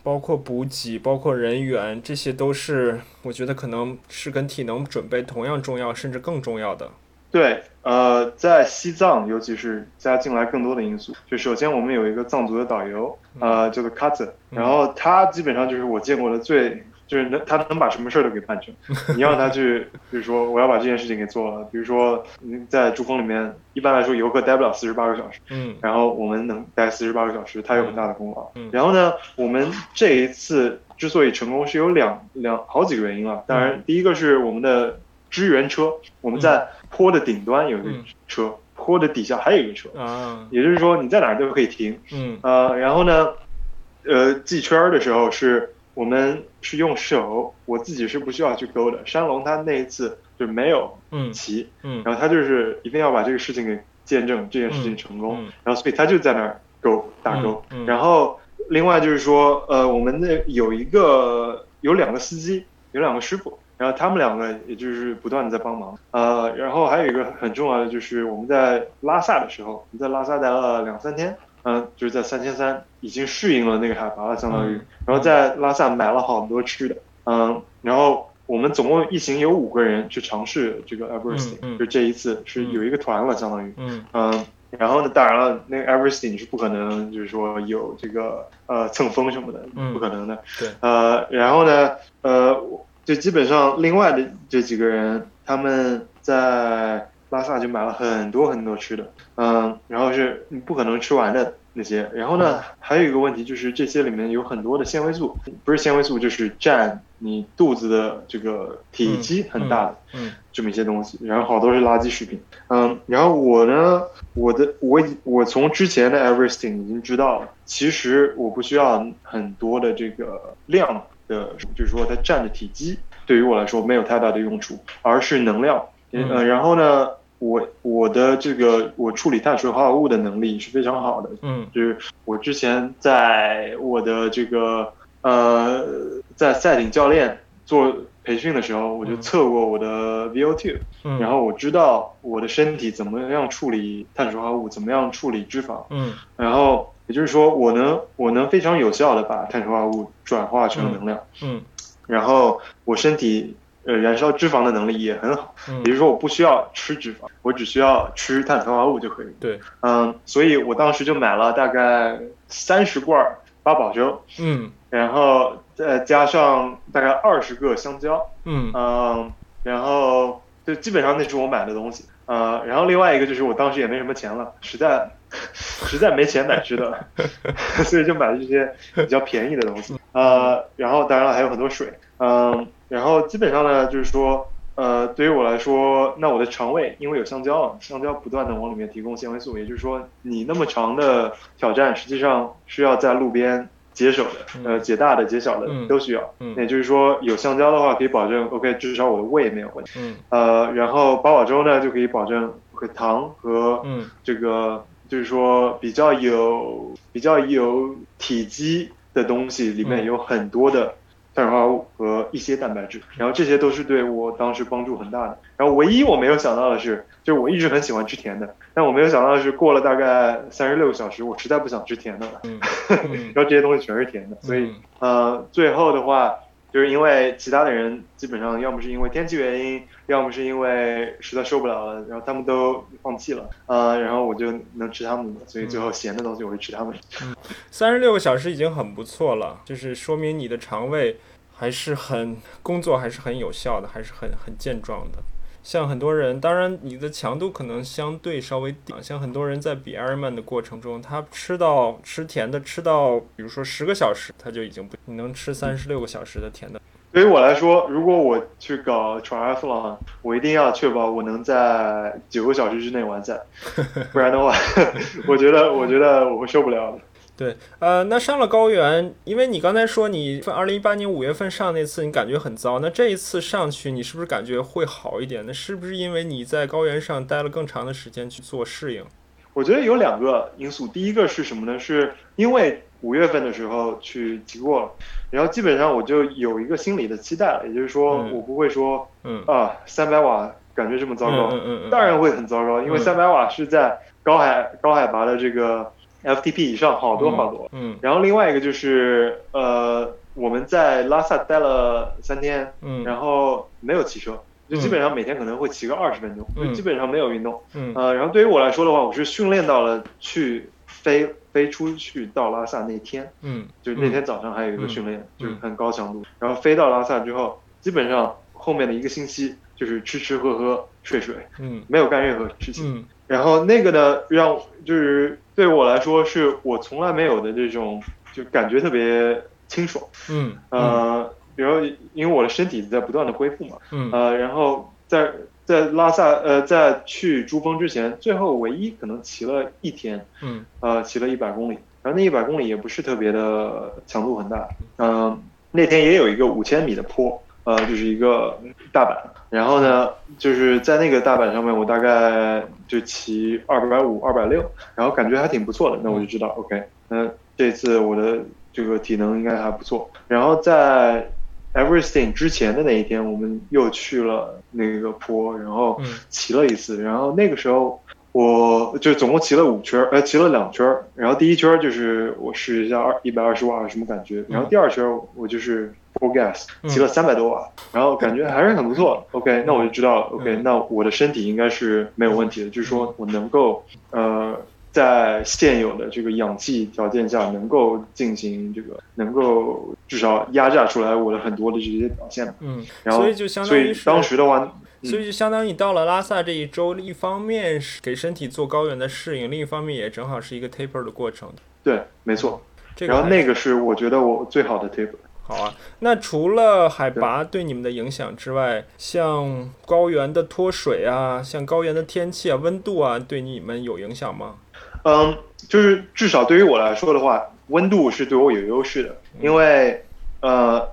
包括补给，包括人员，这些都是我觉得可能是跟体能准备同样重要，甚至更重要的。对，呃，在西藏，尤其是加进来更多的因素。就首先我们有一个藏族的导游，呃，叫做 a t 然后他基本上就是我见过的最，就是能他能把什么事儿都给办成。[laughs] 你让他去，比如说我要把这件事情给做了，比如说你在珠峰里面，一般来说游客待不了四十八个小时，嗯然后我们能待四十八个小时，他有很大的功劳。嗯然后呢，我们这一次之所以成功，是有两两好几个原因啊。当然，第一个是我们的支援车，我们在坡的顶端有一个嗯车，坡的底下还有一个车，啊也就是说你在哪儿都可以停。嗯呃，然后呢，呃，系圈儿的时候是我们是用手，我自己是不需要去勾的。山龙他那一次就没有嗯骑，嗯然后他就是一定要把这个事情给见证，这件事情成功，嗯嗯然后所以他就在那儿勾打勾，嗯嗯然后另外就是说，呃，我们那有一个有两个司机，有两个师傅，然后他们两个也就是不断的在帮忙，呃，然后还有一个很重要的就是我们在拉萨的时候，我们在拉萨待了两三天。嗯，就是在三千三已经适应了那个海拔了，相当于嗯，然后在拉萨买了好多吃的，嗯，然后我们总共一行有五个人去尝试这个 Everesting，、嗯。嗯就这一次是有一个团了，相当于，嗯。嗯，然后呢，当然了，那个 Everesting 你是不可能就是说有这个呃蹭风什么的，嗯不可能的，对，呃，然后呢，呃，就基本上另外的这几个人他们在拉萨就买了很多很多吃的，嗯，然后是你不可能吃完的那些，然后呢，还有一个问题就是这些里面有很多的纤维素，不是纤维素就是占你肚子的这个体积很大的。嗯这么一些东西，然后好多是垃圾食品，嗯，然后我呢，我的我已我从之前的 Everything 已经知道了，其实我不需要很多的这个量的，就是说它占的体积对于我来说没有太大的用处，而是能量，嗯呃，然后呢，我我的这个我处理碳水化合物的能力是非常好的，嗯。就是我之前在我的这个呃，在赛艇教练做培训的时候，我就嗯。测过我的 VO2，、嗯，然后我知道我的身体怎么样处理碳水化合物，怎么样处理脂肪，嗯。然后也就是说，我能我能非常有效的把碳水化合物转化成能量，嗯。然后我身体呃燃烧脂肪的能力也很好，嗯也就是说我不需要吃脂肪，我只需要吃碳水化合物就可以。对，嗯，所以我当时就买了大概三十罐八宝粥，嗯然后再加上大概二十个香蕉，嗯嗯，然后就基本上那是我买的东西。呃，然后另外一个就是我当时也没什么钱了，实在 [laughs] 实在没钱买吃的了，[laughs] 所以就买了这些比较便宜的东西。呃，然后当然了还有很多水，嗯，然后基本上呢就是说，呃，对于我来说，那我的肠胃因为有香蕉啊，香蕉不断的往里面提供纤维素，也就是说你那么长的挑战实际上是要在路边解手的，呃，解大的、解小的嗯。都需要。嗯。也就是说，有香蕉的话，可以保证 OK，至少我的胃没有问题。嗯。呃，然后八宝粥呢，就可以保证 OK 糖和嗯。这个就是说比较有比较有体积的东西，里面嗯。有很多的碳水化合物和一些蛋白质，然后这些都是对我当时帮助很大的。然后唯一我没有想到的是，就是我一直很喜欢吃甜的，但我没有想到的是，过了大概三十六个小时，我实在不想吃甜的了，嗯嗯。[laughs] 然后这些东西全是甜的，所以呃，最后的话，就是因为其他的人基本上要么是因为天气原因，要么是因为实在受不了了，然后他们都放弃了，呃，然后我就能吃他们的，所以最后咸的东西我会吃他们。三十六个小时已经很不错了，就是说明你的肠胃还是很工作还是很有效的，还是很很健壮的。像很多人，当然你的强度可能相对稍微低，像很多人在比 Ironman 的过程中，他吃到吃甜的吃到，比如说十个小时，他就已经不，你能吃三十六个小时的甜的，对于我来说，如果我去搞 triathlon，我一定要确保我能在九个小时之内完赛，[laughs] 不然的话，[laughs] 我觉得我觉得我会受不了的。对，呃，那上了高原，因为你刚才说你二零一八年五月份上那次你感觉很糟，那这一次上去你是不是感觉会好一点？那是不是因为你在高原上待了更长的时间去做适应？我觉得有两个因素，第一个是什么呢？是因为五月份的时候去骑过了，然后基本上我就有一个心理的期待了，也就是说嗯我不会说嗯，啊三百瓦感觉这么糟糕，嗯嗯嗯，当然会很糟糕，因为嗯三百瓦是在高海高海拔的这个 FTP 以上好多好多。嗯然后另外一个就是呃我们在拉萨待了三天，嗯。然后没有骑车，就基本上每天可能会骑个二十分钟，嗯。就基本上没有运动。嗯。呃，然后对于我来说的话，我是训练到了去飞飞出去到拉萨那天，嗯。就是那天早上还有一个嗯训练，嗯。就是很高强度。然后飞到拉萨之后，基本上后面的一个星期就是吃吃喝喝睡睡，嗯。没有干任何事情。嗯然后那个呢，让就是对我来说是我从来没有的这种，就感觉特别清爽。嗯呃，比如因为我的身体在不断的恢复嘛，嗯。呃，然后在在拉萨呃在去珠峰之前，最后唯一可能骑了一天，嗯。呃，骑了一百公里，然后那一百公里也不是特别的强度很大，嗯、那天也有一个五千米的坡，呃，就是一个大板，然后呢，就是在那个大板上面，我大概就骑二百五、二百六，然后感觉还挺不错的，那我就知道，OK，那这次我的这个体能应该还不错，然后在 Everything 之前的那一天，我们又去了那个坡，然后嗯。骑了一次，然后那个时候我就总共骑了五圈儿，呃，骑了两圈儿，然后第一圈儿就是我试一下二一百二十瓦什么感觉，然后第二圈儿我就是 full gas 嗯骑了三百多瓦，然后感觉还是很不错。OK，那我就知道，OK，嗯那我的身体应该是没有问题的，就是说我能够呃。在现有的这个氧气条件下，能够进行这个，能够至少压榨出来我的很多的这些表现。嗯，然后所以就相当于当时的话，嗯所以就相当于你到了拉萨这一周，一方面是给身体做高原的适应，另一方面也正好是一个 taper 的过程。对，没错。这个然后那个是我觉得我最好的 tip。好啊，[laughs] 那除了海拔对。你们的影响之外，像高原的脱水啊，像高原的天气啊、温度啊，对你们有影响吗？嗯，就是至少对于我来说的话，温度是对我有优势的，因为呃，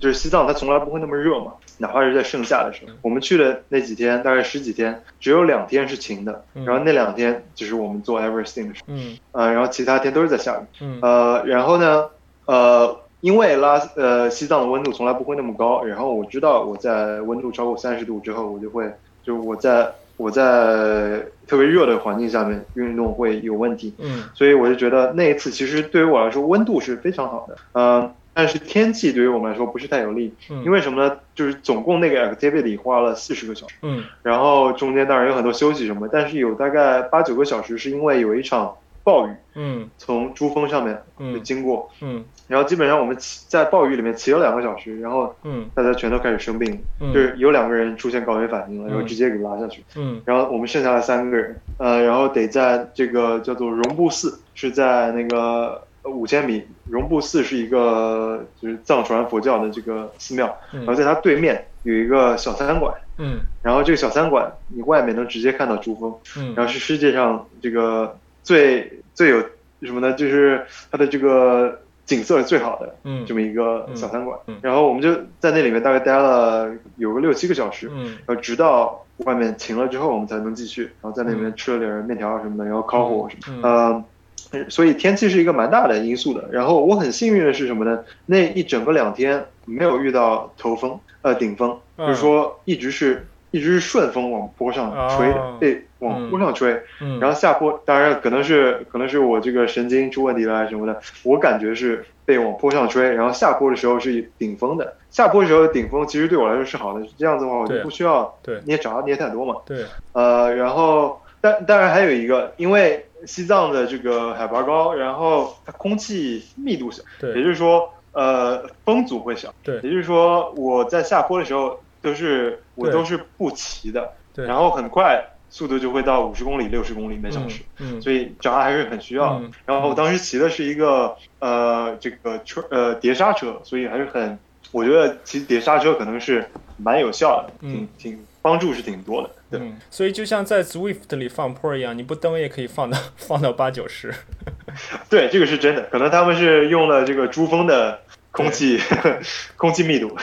就是西藏它从来不会那么热嘛，哪怕是在盛夏的时候，我们去的那几天，大概十几天，只有两天是晴的，嗯。然后那两天就是我们做 everything 的时候，嗯。呃，然后其他天都是在下雨，嗯。呃，然后呢，呃，因为拉呃西藏的温度从来不会那么高，然后我知道我在温度超过三十度之后，我就会就我在我在特别热的环境下面运动会有问题，嗯。所以我就觉得那一次其实对于我来说温度是非常好的，嗯、但是天气对于我们来说不是太有利，嗯。因为什么呢？就是总共那个 activity 花了四十个小时，嗯。然后中间当然有很多休息什么，但是有大概八九个小时是因为有一场暴雨嗯。从珠峰上面嗯。经过，嗯。然后基本上我们骑在暴雨里面骑了两个小时，然后嗯。大家全都开始生病，嗯。就是有两个人出现高原反应了，然后嗯直接给拉下去。嗯。然后我们剩下的三个人，呃，然后得在这个叫做绒布寺，是在那个五千米。绒布寺是一个就是藏传佛教的这个寺庙，然后嗯在它对面有一个小餐馆，嗯。然后这个小餐馆你外面能直接看到珠峰，嗯。然后是世界上这个最最有什么呢？就是它的这个景色是最好的嗯这么一个小餐馆。嗯嗯然后我们就在那里面大概待了有个六七个小时，嗯然后直到外面晴了之后，我们才能继续。然后在那里面吃了点面条什么的，然后烤火什么的。嗯呃，所以天气是一个蛮大的因素的。然后我很幸运的是什么呢？那一整个两天没有遇到头风，呃，顶风，嗯就是说一直是一直是顺风往坡上吹被往坡上吹。嗯，然后下坡，当然可能是可能是我这个神经出问题了还是什么的，我感觉是被往坡上吹，然后下坡的时候是顶风的。下坡的时候顶风其实对我来说是好的，这样子的话我就不需要对捏闸捏太多嘛。对，呃，然后但当然还有一个，因为西藏的这个海拔高，然后它空气密度小，对也就是说呃风阻会小，对也就是说我在下坡的时候都是我都是不骑的，对，然后很快速度就会到五十公里、六十公里每小时。嗯，嗯所以闸还是很需要。嗯然后我当时骑的是一个呃这个车呃碟刹车，所以还是很，我觉得骑碟刹车可能是蛮有效的，挺嗯挺帮助是挺多的。对，嗯，所以就像在 Swift 里放坡一样，你不蹬也可以放到 [laughs] 放到八九十。[laughs] 对，这个是真的，可能他们是用了这个珠峰的空气 [laughs] 空气密度。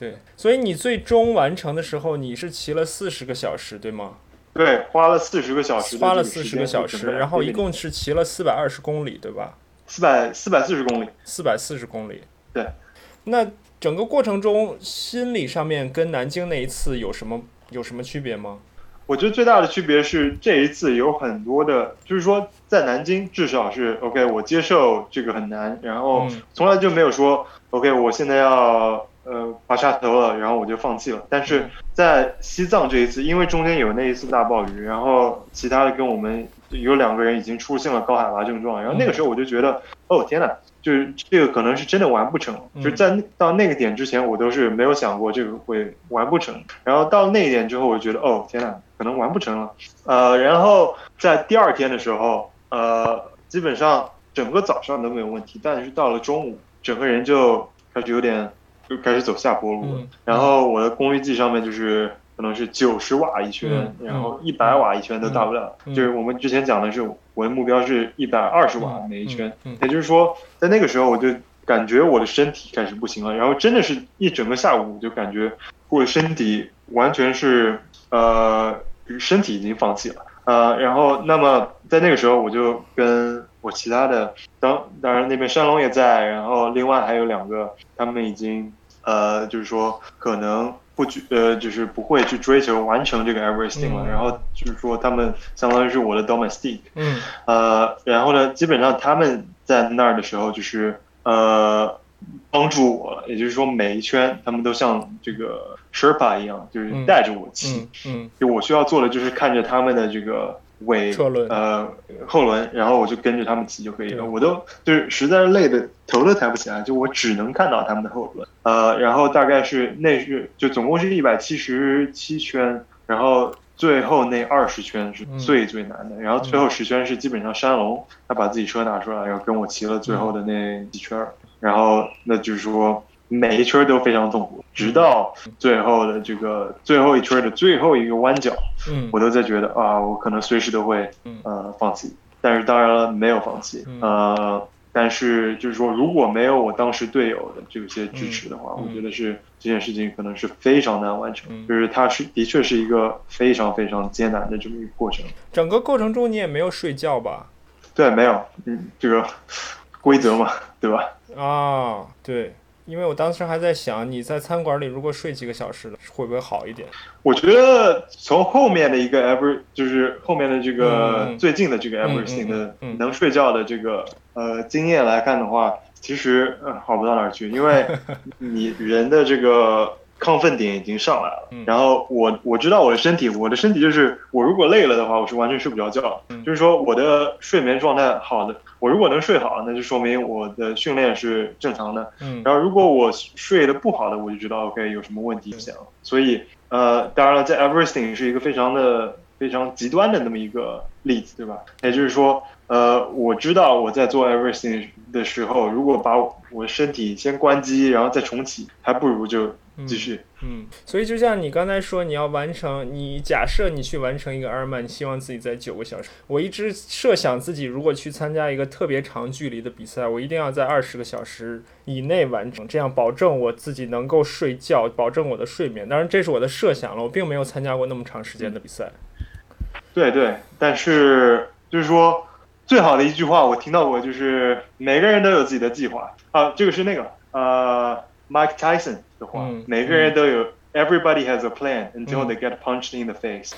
对，所以你最终完成的时候，你是骑了四十个小时，对吗？对，花了四十个小时花了四十个小时，然后一共是骑了四百二十公里，对吧？四百四百四十公里。四百四十公里。对，那整个过程中，心理上面跟南京那一次有什么有什么区别吗？我觉得最大的区别是这一次有很多的，就是说在南京至少是 OK，我接受这个很难，然后嗯从来就没有说 OK，我现在要呃拔插头了，然后我就放弃了。但是在西藏这一次，因为中间有那一次大暴雨，然后其他的跟我们有两个人已经出现了高海拔症状，然后那个时候我就觉得，哦天呐，就是这个可能是真的完不成，嗯就是在到那个点之前，我都是没有想过这个会完不成。然后到那一点之后，我就觉得哦天呐，可能完不成了。呃，然后在第二天的时候，呃，基本上整个早上都没有问题，但是到了中午，整个人就开始有点就开始走下坡路了。嗯然后我的功率计上面就是可能是九十瓦一圈，嗯然后一百瓦一圈都到不了。嗯就是我们之前讲的是我的目标是一百二十瓦每一圈，嗯嗯也就是说在那个时候我就感觉我的身体开始不行了，然后真的是一整个下午就感觉我的身体完全是呃身体已经放弃了。呃，然后那么在那个时候，我就跟我其他的当当然那边山龙也在，然后另外还有两个，他们已经呃，就是说可能不去呃，就是不会去追求完成这个 everything 了，嗯。然后就是说他们相当于是我的 domestic，嗯。呃，然后呢，基本上他们在那儿的时候就是呃帮助我，也就是说每一圈他们都像这个 Sherpa 一样，就是嗯。带着我骑。嗯嗯。就我需要做的就是看着他们的这个尾车轮呃后轮，然后我就跟着他们骑就可以了。我都就是实在是累的头都抬不起来，就我只能看到他们的后轮。呃，然后大概是那是就总共是一百七十七圈，然后最后那二十圈是最最难的，然后最后十圈是基本上山龙他把自己车拿出来，然后跟我骑了最后的那几圈儿，然后那就是说。每一圈都非常痛苦，直到最后的这个最后一圈的最后一个弯角，嗯我都在觉得啊，我可能随时都会嗯呃放弃，但是当然了，没有放弃，嗯呃，但是就是说，如果没有我当时队友的这些支持的话，嗯我觉得是这件事情可能是非常难完成，嗯就是它是的确是一个非常非常艰难的这么一个过程。整个过程中你也没有睡觉吧？对，没有，嗯，这个 [laughs] 规则嘛，对吧？啊，对，因为我当时还在想，你在餐馆里如果睡几个小时，会不会好一点？我觉得从后面的一个 ever 就是后面的这个、嗯最近的这个嗯 everything 的嗯嗯。能睡觉的这个呃经验来看的话，其实呃好不到哪儿去，因为 [laughs] 你人的这个亢奋点已经上来了。嗯然后我我知道我的身体，我的身体就是我如果累了的话，我是完全睡不着觉。嗯就是说我的睡眠状态好的，我如果能睡好，那就说明我的训练是正常的。嗯然后如果我睡得不好的，我就知道 OK 有什么问题想。所以呃，当然了，在 Everything 是一个非常的非常极端的那么一个例子，对吧？也就是说，呃，我知道我在做 Everything 的时候，如果把我身体先关机，然后再重启，还不如就继续。嗯，所以就像你刚才说，你要完成，你假设你去完成一个阿尔曼，你希望自己在九个小时。我一直设想自己如果去参加一个特别长距离的比赛，我一定要在二十个小时以内完成，这样保证我自己能够睡觉，保证我的睡眠。当然，这是我的设想了，我并没有参加过那么长时间的比赛。对对，但是就是说，最好的一句话我听到过，就是每个人都有自己的计划啊。这个是那个呃，Mike Tyson 的话，每个人都有。Everybody has a plan until they get punched in the face。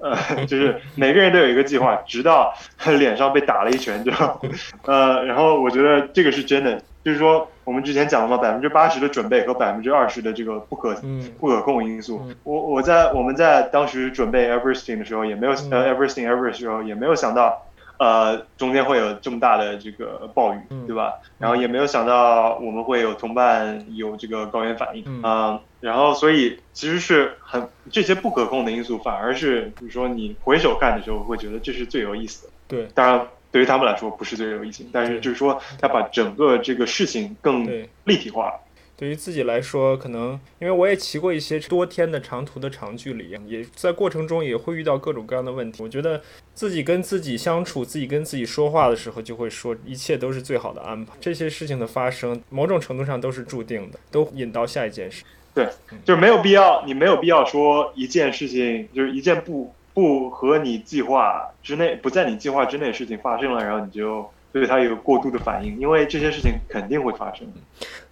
呃，就是每个人都有一个计划，直到脸上被打了一拳，之后 [laughs] 呃，然后我觉得这个是真的，就是说我们之前讲了嘛，百分之八十的准备和百分之二十的这个不可不可控因素。我我在我们在当时准备 Everything 的时候，也没有呃 Everything Everest 时候也没有想到。呃，中间会有这么大的这个暴雨，对吧？然后也没有想到我们会有同伴有这个高原反应，嗯，然后所以其实是很这些不可控的因素，反而是比如说你回首看的时候，会觉得这是最有意思的。对，当然对于他们来说不是最有意思，但是就是说他把整个这个事情更立体化。对于自己来说，可能因为我也骑过一些多天的长途的长距离，也在过程中也会遇到各种各样的问题。我觉得自己跟自己相处，自己跟自己说话的时候，就会说一切都是最好的安排。这些事情的发生，某种程度上都是注定的，都引到下一件事。对，就是没有必要，你没有必要说一件事情，就是一件不不和你计划之内、不在你计划之内的事情发生了，然后你就。对他有过度的反应，因为这些事情肯定会发生。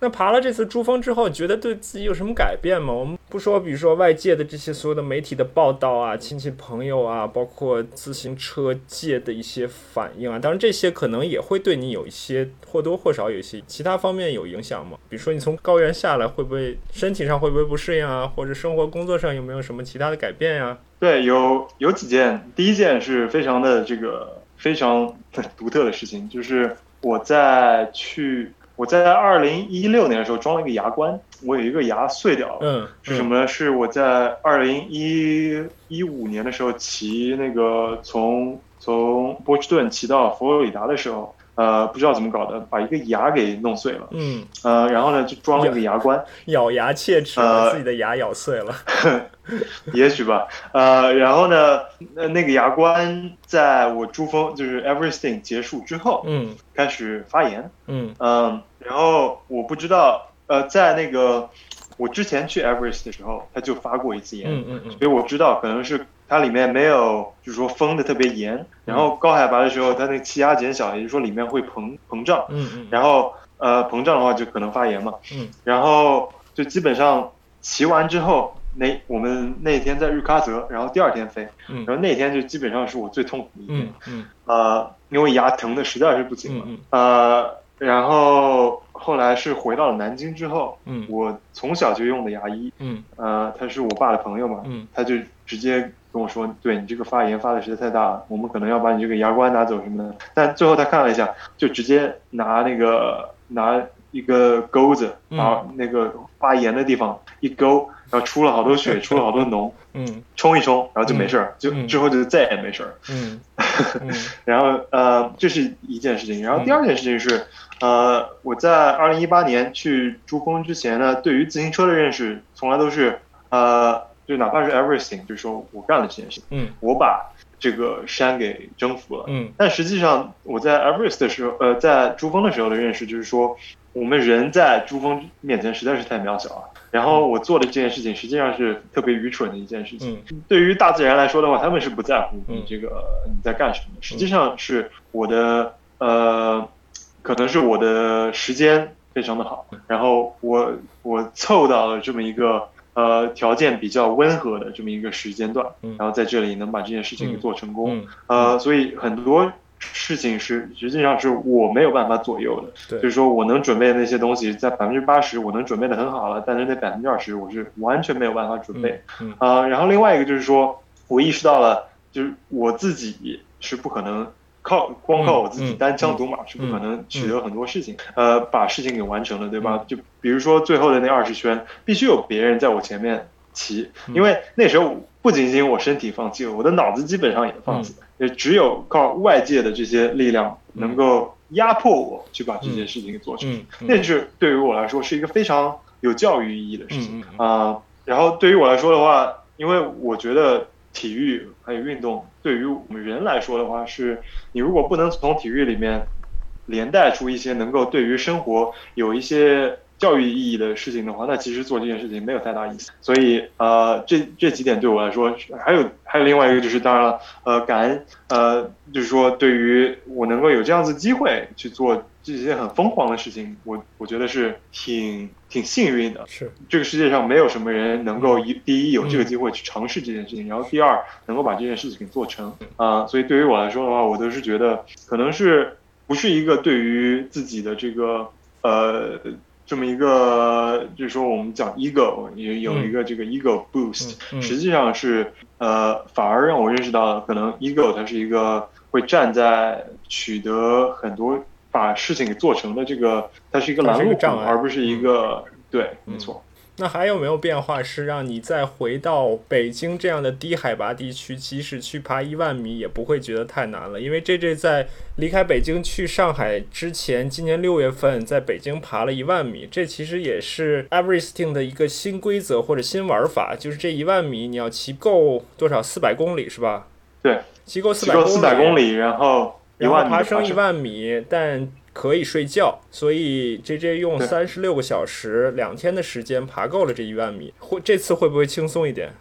那爬了这次珠峰之后，觉得对自己有什么改变吗？我们不说，比如说外界的这些所有的媒体的报道啊、亲戚朋友啊，包括自行车界的一些反应啊，当然这些可能也会对你有一些或多或少有一些其他方面有影响吗？比如说你从高原下来，会不会身体上会不会不适应啊？或者生活工作上有没有什么其他的改变呀？对，有有几件，第一件是非常的这个。非常 [laughs] 独特的事情，就是我在去我在二零一六年的时候装了一个牙冠，我有一个牙碎掉了。嗯，是什么呢？是我在二零一一五年的时候骑那个从从波士顿骑到佛罗里达的时候。呃，不知道怎么搞的，把一个牙给弄碎了。嗯，呃，然后呢，就装了一个牙冠，咬牙切齿，把自己的牙咬碎了。[laughs] 也许吧。呃，然后呢，那那个牙冠在我珠峰就是 everything 结束之后，嗯，开始发炎。嗯嗯，然后我不知道，呃，在那个我之前去 Everest 的时候，他就发过一次炎。嗯嗯嗯，所以我知道可能是。它里面没有，就是说封的特别严，然后高海拔的时候，它那个气压减小，也就是说里面会膨膨胀，嗯嗯，然后呃膨胀的话就可能发炎嘛，嗯，然后就基本上骑完之后，那我们那天在日喀则，然后第二天飞，嗯，然后那天就基本上是我最痛苦的一天，嗯嗯，呃，因为牙疼的实在是不行了，呃，然后后来是回到了南京之后，嗯，我从小就用的牙医，嗯，呃，他是我爸的朋友嘛，嗯，他就直接。跟我说，对你这个发炎发的实在太大了，我们可能要把你这个牙冠拿走什么的。但最后他看了一下，就直接拿那个拿一个钩子，把那个发炎的地方一勾，然后出了好多血，[laughs] 出了好多脓，嗯，冲一冲，然后就没事儿，就之后就再也没事儿。嗯，[laughs] 然后呃，这是一件事情。然后第二件事情是，呃，我在二零一八年去珠峰之前呢，对于自行车的认识从来都是呃。就哪怕是 everything，就是说我干了这件事，嗯，我把这个山给征服了，嗯，但实际上我在 Everest 的时候，呃，在珠峰的时候的认识就是说，我们人在珠峰面前实在是太渺小了。然后我做的这件事情实际上是特别愚蠢的一件事情。对于大自然来说的话，他们是不在乎你这个你在干什么的。实际上是我的呃，可能是我的时间非常的好，然后我我凑到了这么一个。呃，条件比较温和的这么一个时间段，然后在这里能把这件事情给做成功，呃，所以很多事情是实际上是我没有办法左右的，就是说我能准备的那些东西，在百分之八十我能准备的很好了，但是那百分之二十我是完全没有办法准备，啊，然后另外一个就是说我意识到了，就是我自己是不可能。靠光靠我自己单枪独马是不可能取得很多事情，呃，把事情给完成了，对吧？就比如说最后的那二十圈，必须有别人在我前面骑，因为那时候不仅仅我身体放弃了，我的脑子基本上也放弃了，也只有靠外界的这些力量能够压迫我去把这件事情给做成。那是对于我来说是一个非常有教育意义的事情啊、然后对于我来说的话，因为我觉得体育还有运动对于我们人来说的话，是你如果不能从体育里面连带出一些能够对于生活有一些教育意义的事情的话，那其实做这件事情没有太大意思。所以呃，这这几点对我来说，还有还有另外一个就是，当然了，呃，感恩呃，就是说对于我能够有这样子机会去做这些很疯狂的事情，我我觉得是挺挺幸运的。是这个世界上没有什么人能够一第一有这个机会去尝试这件事情，然后第二能够把这件事情给做成啊、所以对于我来说的话，我都是觉得可能是不是一个对于自己的这个呃这么一个，就是说我们讲 ego 有有一个这个 ego boost，、嗯嗯。实际上是呃反而让我认识到，可能 ego 它是一个会站在取得很多把事情给做成的这个，它是一个拦路而不是一个、对，嗯没错。那还有没有变化是让你再回到北京这样的低海拔地区，即使去爬一万米也不会觉得太难了？因为 J J 在离开北京去上海之前，今年六月份在北京爬了一万米，这其实也是 Everesting 的一个新规则或者新玩法，就是这一万米你要骑够多少？四百公里是吧？对，骑够四百公里，然后一然后万爬升一万米，但可以睡觉，所以 J J 用对。三十六个小时，两天的时间爬够了这一万米。会这次会不会轻松一点？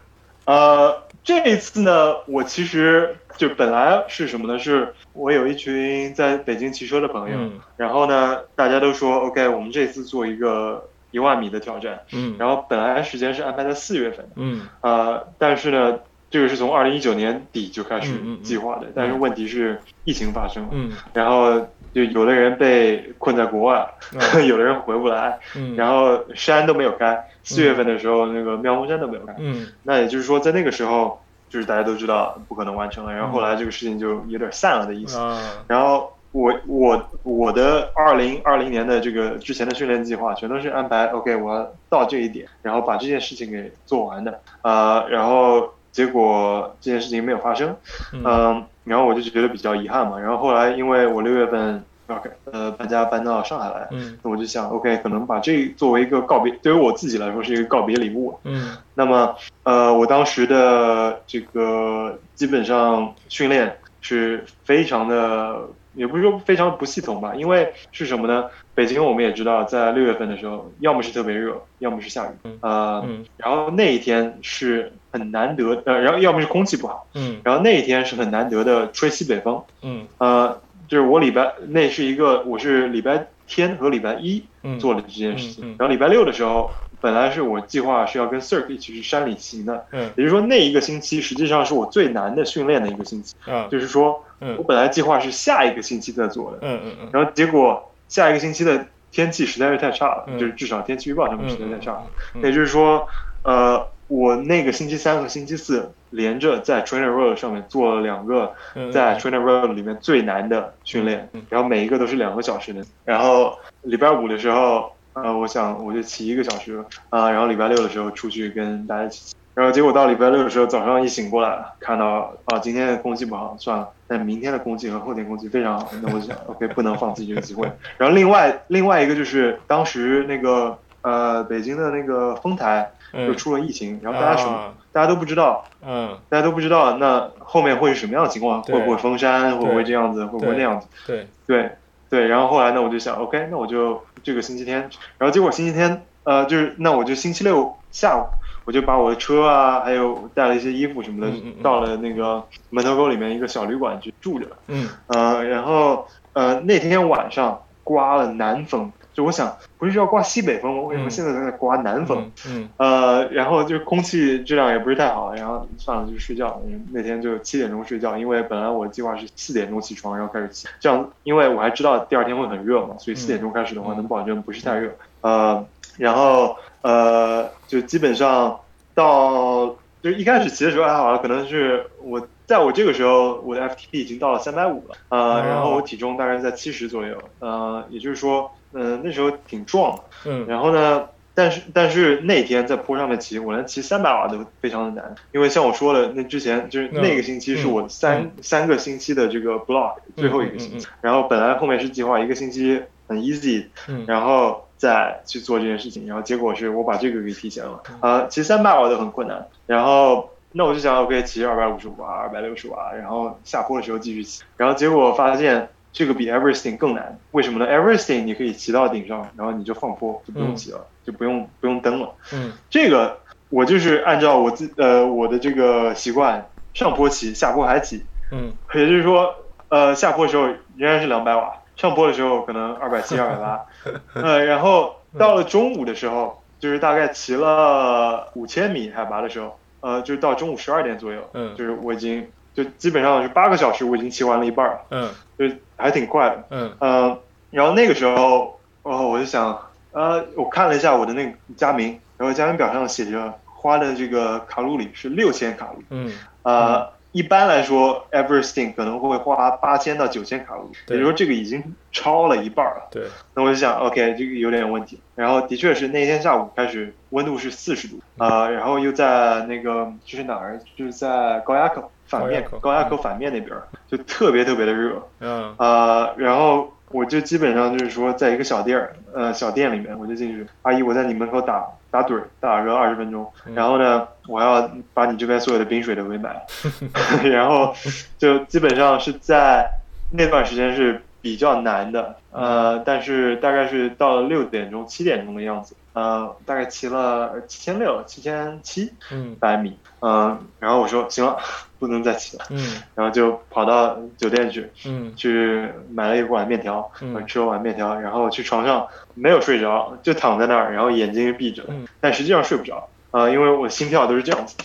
呃，这一次呢，我其实就本来是什么呢？是我有一群在北京骑车的朋友，嗯。然后呢，大家都说 OK，我们这次做一个一万米的挑战，嗯。然后本来时间是安排在四月份的，嗯。呃，但是呢，这个是从二零一九年底就开始嗯嗯嗯。计划的，但是问题是疫情发生了，嗯。然后就有的人被困在国外，嗯。[laughs] 有的人回不来，嗯，然后山都没有开，四月份的时候那个妙峰山都没有开，嗯。那也就是说在那个时候，就是大家都知道不可能完成了，然后后来这个事情就有点散了的意思。啊。然后我我我的二零二零年的这个之前的训练计划全都是安排 OK，我要到这一点，然后把这件事情给做完的，呃，然后结果这件事情没有发生，嗯嗯，然后我就觉得比较遗憾嘛。然后后来因为我六月份 OK 呃搬家搬到上海来，嗯那我就想 OK 可能把这作为一个告别，对于我自己来说是一个告别礼物。嗯那么呃，我当时的这个基本上训练是非常的。也不是说非常不系统吧，因为是什么呢？北京我们也知道，在六月份的时候，要么是特别热，要么是下雨，呃，嗯。然后那一天是很难得，呃，然后要么是空气不好，嗯。然后那一天是很难得的吹西北风，嗯。呃，就是我礼拜那是一个，我是礼拜天和礼拜一嗯。做了这件事情，嗯嗯。然后礼拜六的时候，本来是我计划是要跟 Cirque 一起去山里骑的，嗯。也就是说那一个星期实际上是我最难的训练的一个星期，啊就是说嗯。我本来计划是下一个星期再做的，嗯嗯嗯。然后结果下一个星期的天气实在是太差了，嗯就是至少天气预报上面实在太差也就是说，呃，我那个星期三和星期四连着在 Trainer Road 上面做了两个嗯在 Trainer Road 里面最难的训练，然后每一个都是两个小时的。然后礼拜五的时候，呃，我想我就骑一个小时，啊、然后礼拜六的时候出去跟大家一起骑。然后结果到礼拜六的时候，早上一醒过来，看到啊，今天的空气不好，算了。但明天的空气和后天空气非常好，那我就想，OK，不能放弃这个机会。然后另外另外一个就是当时那个呃北京的那个丰台又嗯出了疫情，然后大家什么、啊大家都不知道，嗯大家都不知道那后面会是什么样的情况，会不会封山，会不会这样子，会不会那样子？对对对，然后后来呢，我就想，OK，那我就这个星期天，然后结果星期天，呃，就是那我就星期六下午，我就把我的车啊，还有带了一些衣服什么的，到了那个门头沟里面一个小旅馆去住着，嗯呃，然后呃那天晚上刮了南风，就我想不是要刮西北风吗？为什么嗯现在在刮南风？嗯呃，然后就是空气质量也不是太好，然后算了就睡觉。嗯那天就七点钟睡觉，因为本来我计划是四点钟起床，然后开始骑，这样因为我还知道第二天会很热嘛，所以四点钟开始的话嗯能保证不是太热。呃，然后呃，就基本上到就一开始骑的时候还好，可能是我在我这个时候我的 FTP 已经到了三百五了，呃，哦。然后我体重大概在七十左右，呃，也就是说，嗯、那时候挺壮的。嗯。然后呢，但是但是那天在坡上面骑，我连骑三百瓦都非常的难，因为像我说的，那之前就是嗯。那个星期是我三、三个星期的这个 block 最后一个星期，嗯。然后本来后面是计划一个星期很 easy，嗯。然后再去做这件事情，然后结果是我把这个给提前了。呃，骑三百瓦都很困难，然后那我就想，OK，骑二百五十瓦、二百六十瓦，然后下坡的时候继续骑，然后结果发现这个比 Everything 更难，为什么呢？Everything 你可以骑到顶上，然后你就放坡，就不用骑了，就不用不用蹬了。嗯，这个我就是按照我自呃我的这个习惯，上坡骑，下坡还骑。嗯，也就是说，呃，下坡的时候仍然是两百瓦，上坡的时候可能二百七、二百八，[laughs] 呃，然后到了中午的时候，就是大概骑了五千米海拔的时候，呃，就是到中午十二点左右，嗯。就是我已经就基本上是八个小时，我已经骑完了一半了，嗯。就还挺快的，嗯。呃，然后那个时候，哦，我就想，呃，我看了一下我的那个佳明，然后佳明表上写着花的这个卡路里是六千卡路里。嗯。呃，一般来说，Everesting 可能会花八千到九千卡路里，也就是说这个已经超了一半了。对，那我就想，OK，这个有点问题。然后的确是那天下午开始温度是四十度，呃，然后又在那个就是哪儿，就是在高压口反面高压口，口反面那边儿就特别特别的热，嗯呃，然后我就基本上就是说，在一个小店儿，呃，小店里面，我就进去，阿姨，我在你门口打打盹儿，打个二十分钟，然后呢，我要把你这边所有的冰水都给买。了，[laughs] 然后就基本上是在那段时间是比较难的，呃，但是大概是到了六点钟、七点钟的样子，呃，大概骑了七千六、七千七嗯。百米，嗯、然后我说行了，[laughs] 不能再骑了，嗯。然后就跑到酒店去，嗯。去买了一碗面条，嗯。吃了碗面条，然后去床上没有睡着，就躺在那儿，然后眼睛是闭着的，嗯。但实际上睡不着，呃，因为我心跳都是这样子，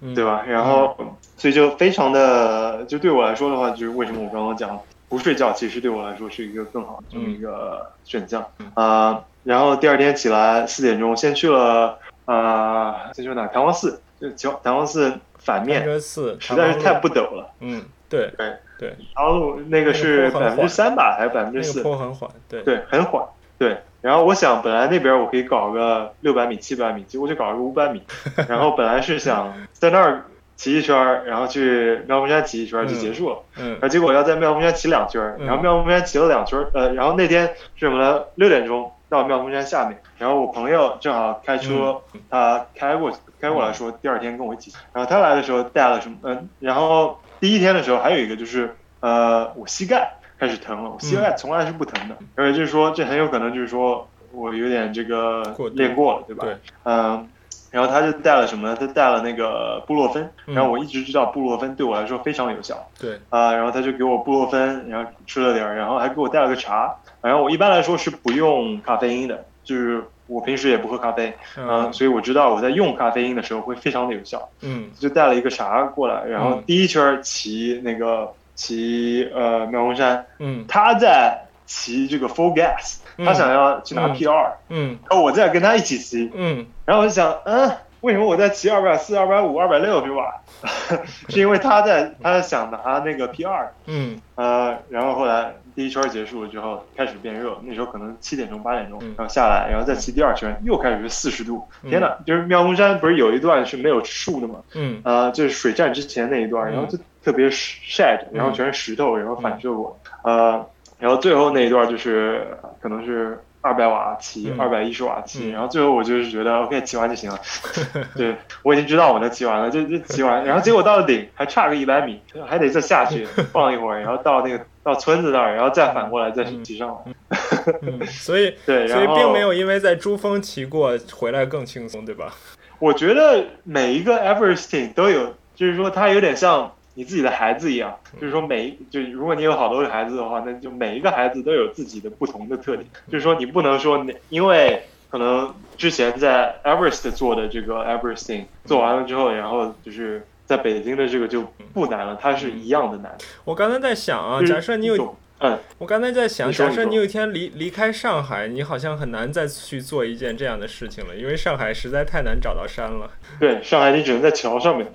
嗯，对吧？然后所以就非常的，就对我来说的话，就是为什么我刚刚讲不睡觉，其实对我来说是一个更好的这么一个选项嗯啊、然后第二天起来四点钟，先去了啊，先去了哪？弹簧寺，就弹弹簧寺反甘面，实在是太不不陡了。嗯对对对，然后那个是百分之三吧，还是百分那个之四？坡很缓，对对，很缓。对，然后我想本来那边我可以搞个六百米、七百米，结果就搞了个五百米。[laughs] 然后本来是想在那儿骑一圈，然后去妙峰山骑一圈就结束了。嗯然后结果要在妙峰山骑两圈然后妙峰山骑了两圈，呃，然后那天是什么呢？六点钟到妙峰山下面，然后我朋友正好开车，嗯他开过开过来说第二天跟我一起，然后他来的时候带了什么？嗯、然后第一天的时候还有一个就是呃，我膝盖开始疼了，我膝盖从来是不疼的，而且就是说这很有可能就是说我有点这个练过了，对吧？对，嗯。然后他就带了什么呢？他带了那个布洛芬，嗯然后我一直知道布洛芬对我来说非常有效，对啊、然后他就给我布洛芬，然后吃了点儿，然后还给我带了个茶。然后我一般来说是不用咖啡因的，就是我平时也不喝咖啡，嗯、嗯所以我知道我在用咖啡因的时候会非常的有效。嗯就带了一个茶过来，然后嗯第一圈骑那个骑呃妙峰山，嗯。他在骑这个 full gas，嗯。他想要去拿嗯。PR，、嗯。然后我在跟他一起骑，嗯。然后我就想，嗯，为什么我在骑二百四、二百五、二百六十瓦？[laughs] 是因为他在他想拿那个 P 二。嗯。呃，然后后来第一圈结束了之后开始变热，那时候可能七点钟八点钟嗯，然后下来，然后再骑第二圈又开始是四十度，嗯。天呐！就是妙峰山不是有一段是没有树的嘛，嗯。呃，就是水站之前那一段，嗯。然后就特别晒着，然后全是石头，然后反射过，呃，然后最后那一段就是可能是二百瓦骑，嗯。二百一十瓦骑，嗯。然后最后我就是觉得 OK 骑完就行了，[laughs] 对我已经知道我能骑完了，就就骑完，然后结果到了顶还差个一百米，还得再下去 [laughs] 放一会儿，然后到那个到村子那儿，然后再反过来再骑上来，[laughs] 嗯，所以对，所以并没有因为在珠峰骑过回来更轻松，对吧？我觉得每一个 Everesting 都有，就是说它有点像你自己的孩子一样，就是说每一就如果你有好多个孩子的话，那就每一个孩子都有自己的不同的特点，就是说你不能说你因为可能之前在 Everest 做的这个 Everesting 做完了之后，然后就是在北京的这个就不难了，它是一样的难。我刚才在想啊，假设你有嗯，我刚才在想，假设你有一天离离开上海，你好像很难再去做一件这样的事情了，因为上海实在太难找到山了。对，上海你只能在桥上面。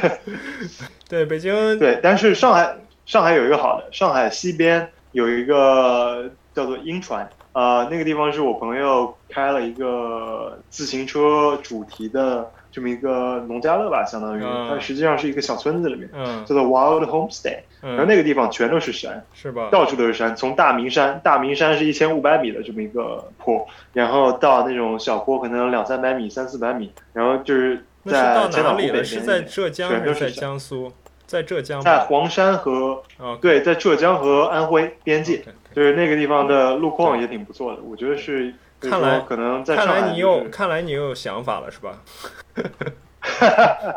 [laughs] 对，北京，对，但是上海上海有一个好的，上海西边有一个叫做鹰船，呃，那个地方是我朋友开了一个自行车主题的这么一个农家乐吧，相当于嗯它实际上是一个小村子里面，嗯叫做 Wild Homestay，然后嗯，那个地方全都是山，是吧？到处都是山，从大明山，大明山是一千五百米的这么一个坡，然后到那种小坡可能两三百米、三四百米，然后就是在哪里了？北边是在浙江还是在全都是江苏？在浙江。在黄山和啊，对，在浙江和安徽边界就是那个地方的路况也挺不错的，我觉得是。就是看来可能在看来你又看来你又有想法了是吧？[laughs]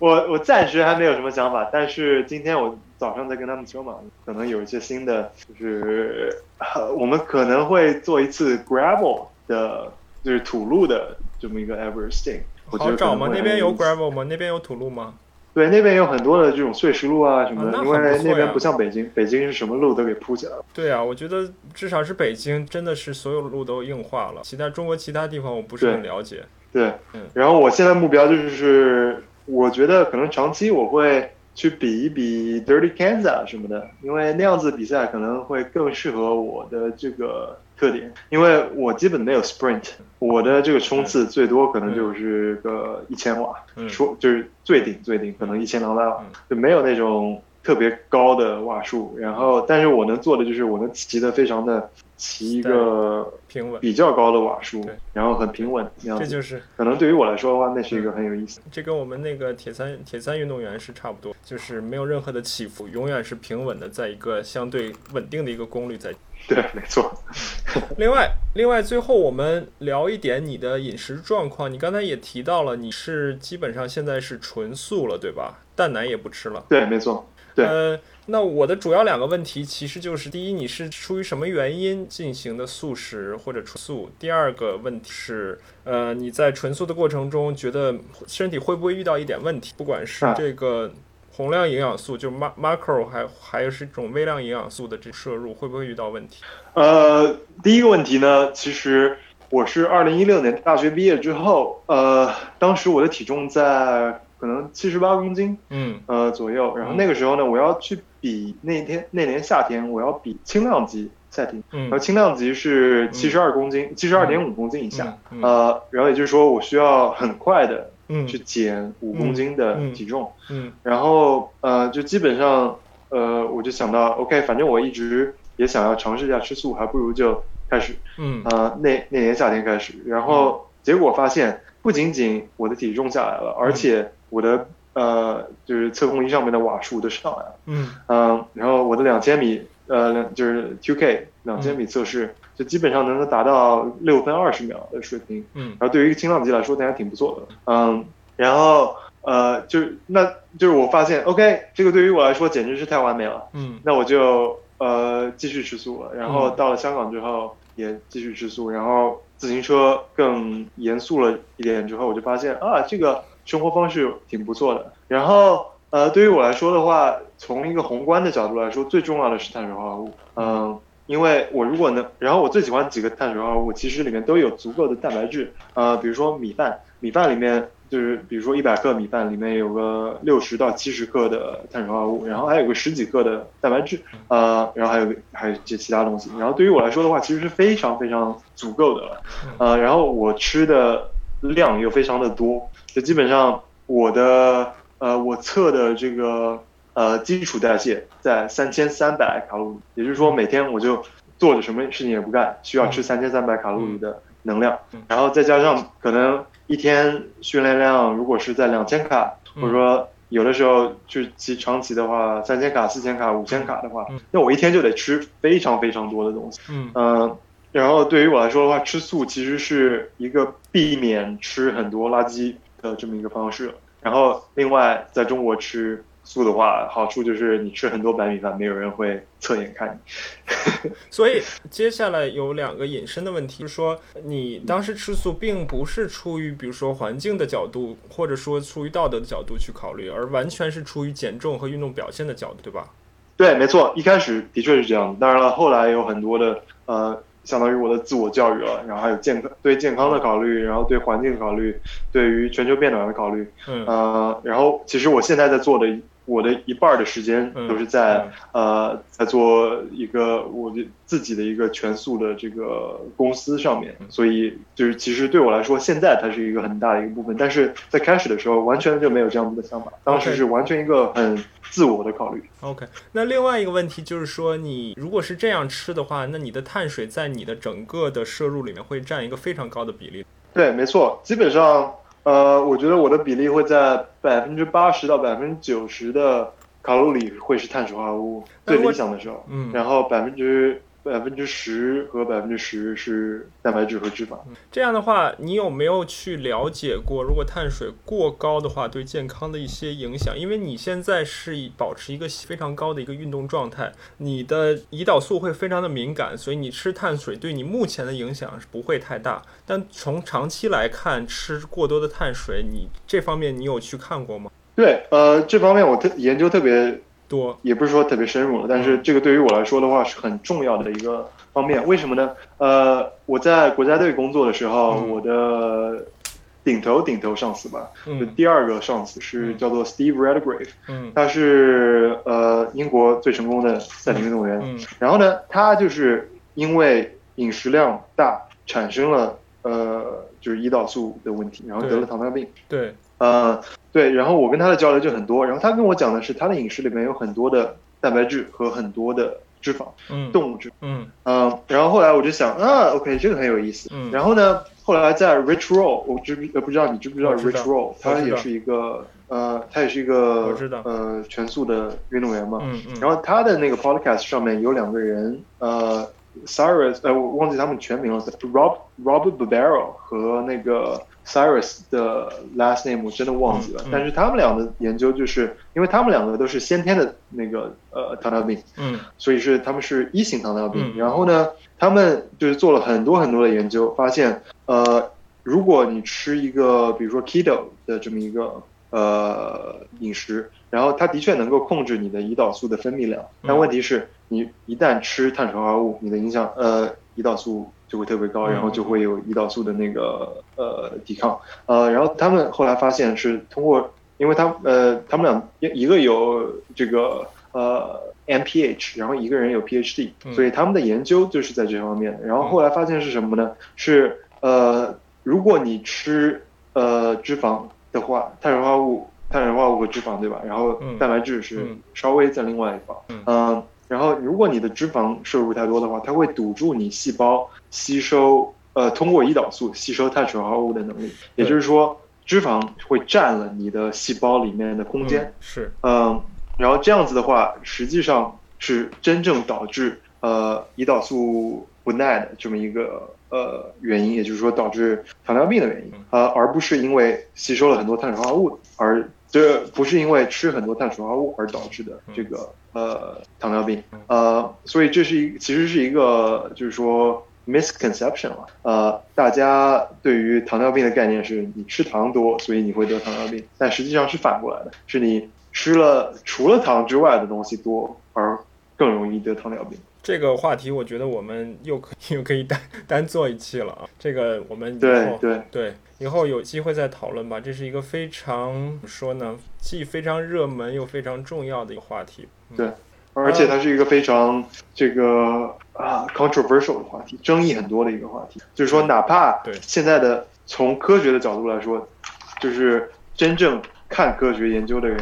我我暂时还没有什么想法，但是今天我早上在跟他们说嘛，可能有一些新的，就是、呃我们可能会做一次 gravel 的，就是土路的这么一个得可好找吗？那边有 gravel 吗？那边有土路吗？对，那边有很多的这种碎石路啊什么的，啊因为那边不像北京，北京是什么路都给铺起来了。对啊，我觉得至少是北京真的是所有路都硬化了，其他中国其他地方我不是很了解。对嗯，然后我现在目标就是，我觉得可能长期我会去比一比 Dirty Kansas 什么的，因为那样子比赛可能会更适合我的这个特点，因为我基本没有 sprint，我的这个冲刺最多可能就是个一千瓦，嗯。说就是最顶最顶可能一千两百瓦嗯，就没有那种特别高的瓦数，然后但是我能做的就是我能骑得非常的骑一个平稳，比较高的瓦数对，然后很平稳那样子。这就是可能对于我来说的话，那是一个很有意思。这跟我们那个铁三铁三运动员是差不多，就是没有任何的起伏，永远是平稳的，在一个相对稳定的一个功率在。对，没错。[laughs] 另外，另外，最后我们聊一点你的饮食状况。你刚才也提到了，你是基本上现在是纯素了，对吧？蛋奶也不吃了。对，没错。对呃，那我的主要两个问题其实就是：第一，你是出于什么原因进行的素食或者纯素？第二个问题是，呃，你在纯素的过程中，觉得身体会不会遇到一点问题？不管是啊这个宏量营养素，就 ma macro，还还有是这种微量营养素的这摄入，会不会遇到问题？呃，第一个问题呢，其实我是二零一六年大学毕业之后，呃，当时我的体重在可能七十八公斤，嗯呃左右。然后那个时候呢，我要去比那天那年夏天我要比轻量级赛艇，然后嗯轻量级是七十二公斤，七十二点五公斤以下。嗯呃，然后也就是说，我需要很快的嗯去减五公斤的嗯体重。嗯然后呃，就基本上呃，我就想到，OK，反正我一直也想要尝试一下吃素，还不如就开始。嗯呃，那那年夏天开始，然后结果发现，不仅仅我的体重下来了，而且我的呃，就是测控仪上面的瓦数都上来了。嗯嗯、然后我的两千米，呃，两就是 2K 两千米测试，就基本上能够达到六分二十秒的水平。嗯然后对于一个轻量级来说，那还挺不错的。嗯，然后呃，就是那就是我发现，OK，这个对于我来说简直是太完美了。嗯那我就呃继续吃素了。然后嗯到了香港之后也继续吃素，然后自行车更严肃了一点之后，我就发现啊，这个生活方式挺不错的。然后呃，对于我来说的话，从一个宏观的角度来说，最重要的是碳水化合物。嗯。因为我如果能，然后我最喜欢几个碳水化合物，其实里面都有足够的蛋白质。呃，比如说米饭，米饭里面就是比如说一百克米饭里面有个六十到七十克的碳水化合物，然后还有个十几克的蛋白质，呃，然后还有还有一些其他东西。然后对于我来说的话，其实是非常非常足够的了。呃，然后我吃的量又非常的多，就基本上我的呃我测的这个呃基础代谢在三千三百卡路里，也就是说每天我就坐着什么事情也不干，需要吃三千三百卡路里的能量嗯，然后再加上可能一天训练量如果是在两千卡，嗯或者说有的时候去骑长骑的话，三千卡、四千卡、五千卡的话嗯，那我一天就得吃非常非常多的东西。嗯。嗯，然后对于我来说的话，吃素其实是一个避免吃很多垃圾的这么一个方式。然后另外在中国吃素的话，好处就是你吃很多白米饭，没有人会侧眼看你。[laughs] 所以接下来有两个引申的问题，就是说你当时吃素并不是出于比如说环境的角度，或者说出于道德的角度去考虑，而完全是出于减重和运动表现的角度，对吧？对，没错，一开始的确是这样。当然了，后来有很多的呃，相当于我的自我教育了，然后还有健康对健康的考虑，然后对环境的考虑，对于全球变暖的考虑。嗯呃，然后其实我现在在做的我的一半的时间都是在呃在做一个我的自己的一个全素的这个公司上面，所以就是其实对我来说，现在它是一个很大的一个部分，但是在开始的时候完全就没有这样子的想法，当时是完全一个很自我的考虑。OK，那另外一个问题就是说，你如果是这样吃的话，那你的碳水在你的整个的摄入里面会占一个非常高的比例。对，没错，基本上。呃，我觉得我的比例会在百分之八十到百分之九十的卡路里会是碳水化合物，最理想的时候，嗯，然后百分之。百分之十和百分之十是蛋白质和脂肪。这样的话，你有没有去了解过，如果碳水过高的话，对健康的一些影响？因为你现在是保持一个非常高的一个运动状态，你的胰岛素会非常的敏感，所以你吃碳水对你目前的影响是不会太大。但从长期来看，吃过多的碳水，你这方面你有去看过吗？对，呃，这方面我特研究特别。多也不是说特别深入了，但是这个对于我来说的话是很重要的一个方面。为什么呢？呃，我在国家队工作的时候，我的顶头顶头上司吧，就第二个上司是叫做 Steve Redgrave，嗯，他是呃英国最成功的赛艇运动员。嗯，然后呢，他就是因为饮食量大，产生了呃就是胰岛素的问题，然后得了糖尿病。对。呃，对，然后我跟他的交流就很多，然后他跟我讲的是他的饮食里面有很多的蛋白质和很多的脂肪，嗯，动物脂，嗯，嗯，然后后来我就想，啊，OK，这个很有意思，嗯，然后呢，后来在 Rich Roll，我知呃不知道你知不知道 Rich Roll，他也是一个呃，他也是一个呃全素的运动员嘛，嗯。嗯，然后他的那个 Podcast 上面有两个人，呃 s a r a s 呃，我忘记他们全名了，Rob Robert Barbero 和那个。Cyrus 的 last name 我真的忘记了，但是他们俩的研究就是，因为他们两个都是先天的那个呃糖尿病，嗯，所以是他们是一型糖尿病。然后呢，他们就是做了很多很多的研究，发现呃，如果你吃一个比如说 keto 的这么一个呃饮食，然后它的确能够控制你的胰岛素的分泌量，但问题是你一旦吃碳水化合物，你的影响呃胰岛素。就会特别高，然后就会有胰岛素的那个呃抵抗，呃，然后他们后来发现是通过，因为他呃他们俩一个有这个呃 MPH，然后一个人有 PhD，所以他们的研究就是在这方面。然后后来发现是什么呢？是呃如果你吃呃脂肪的话，碳水化合物、碳水化合物和脂肪对吧？然后蛋白质是稍微在另外一方，嗯。然后，如果你的脂肪摄入太多的话，它会堵住你细胞吸收，呃，通过胰岛素吸收碳水化合物的能力。也就是说，脂肪会占了你的细胞里面的空间。是，嗯，然后这样子的话，实际上是真正导致呃胰岛素不耐的这么一个呃原因，也就是说导致糖尿病的原因，呃，而不是因为吸收了很多碳水化合物，而这不是因为吃很多碳水化合物而导致的这个。呃，糖尿病，呃，所以这是一，其实是一个，就是说 misconception 了。呃，大家对于糖尿病的概念是你吃糖多，所以你会得糖尿病，但实际上是反过来的，是你吃了除了糖之外的东西多，而更容易得糖尿病。这个话题，我觉得我们又可以 [laughs] 又可以单单做一期了啊！这个我们对对对，以后有机会再讨论吧。这是一个非常怎么说呢，既非常热门又非常重要的一个话题。对，而且它是一个非常这个啊 controversial 的话题，争议很多的一个话题。就是说，哪怕现在的从科学的角度来说，就是真正看科学研究的人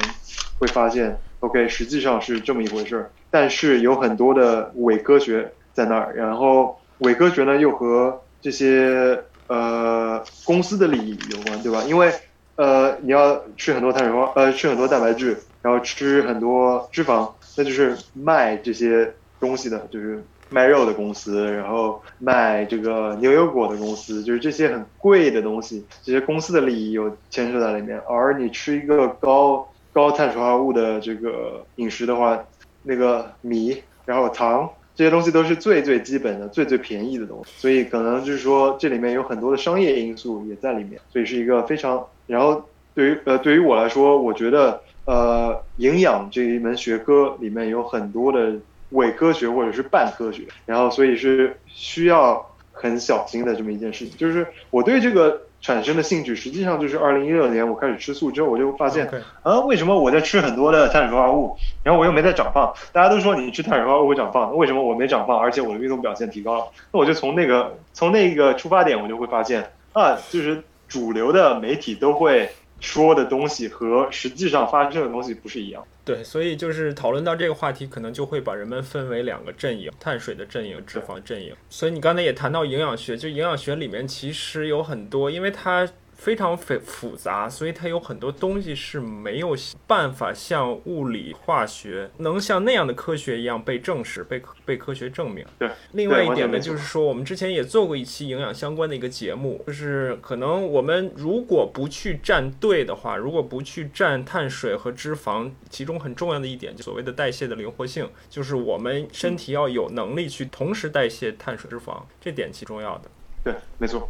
会发现，OK，实际上是这么一回事儿。但是有很多的伪科学在那儿，然后伪科学呢又和这些呃公司的利益有关，对吧？因为呃你要吃很多碳水化，呃吃很多蛋白质，然后吃很多脂肪，那就是卖这些东西的，就是卖肉的公司，然后卖这个牛油果的公司，就是这些很贵的东西，这些公司的利益有牵涉在里面。而你吃一个高高碳水化合物的这个饮食的话，那个米，然后糖这些东西都是最最基本的、最最便宜的东西，所以可能就是说这里面有很多的商业因素也在里面，所以是一个非常。然后对于呃对于我来说，我觉得呃营养这一门学科里面有很多的伪科学或者是半科学，然后所以是需要很小心的这么一件事情。就是我对这个产生的兴趣，实际上就是二零一六年我开始吃素之后，我就发现啊，为什么我在吃很多的碳水化合物，然后我又没在长胖？大家都说你吃碳水化合物会长胖，为什么我没长胖，而且我的运动表现提高了？那我就从那个从那个出发点，我就会发现啊，就是主流的媒体都会说的东西和实际上发生的东西不是一样。对，所以就是讨论到这个话题，可能就会把人们分为两个阵营：碳水的阵营、脂肪阵营。所以你刚才也谈到营养学，就营养学里面其实有很多，因为它非常复复杂，所以它有很多东西是没有办法像物理、化学能像那样的科学一样被证实、被科被科学证明。对，另外一点呢，就是说我们之前也做过一期营养相关的一个节目，就是可能我们如果不去站队的话，如果不去站碳水和脂肪，其中很重要的一点，就所谓的代谢的灵活性，就是我们身体要有能力去同时代谢碳水、脂肪，这点其重要的。对，没错。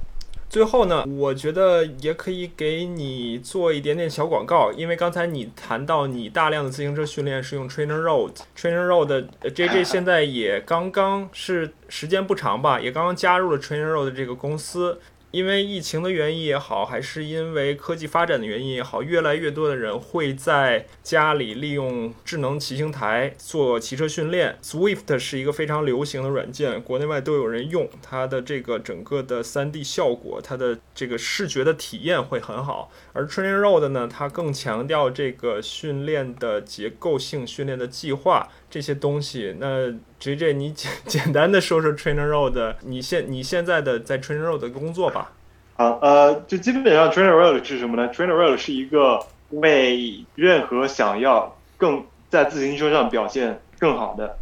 最后呢，我觉得也可以给你做一点点小广告，因为刚才你谈到你大量的自行车训练是用 Trainer Road，Trainer Road 的 JJ 现在也刚刚是时间不长吧，也刚刚加入了 Trainer Road 这个公司。因为疫情的原因也好，还是因为科技发展的原因也好，越来越多的人会在家里利用智能骑行台做骑车训练。Swift 是一个非常流行的软件，国内外都有人用。它的这个整个的 3D 效果，它的这个视觉的体验会很好。而 Training Road 呢，它更强调这个训练的结构性、训练的计划这些东西。那 JJ，你简 [laughs] 简单的说说 Trainer Road，你现你现在的在 Trainer Road 的工作吧。好，呃，就基本上 Trainer Road 是什么呢？Trainer Road 是一个为任何想要更在自行车上表现更好的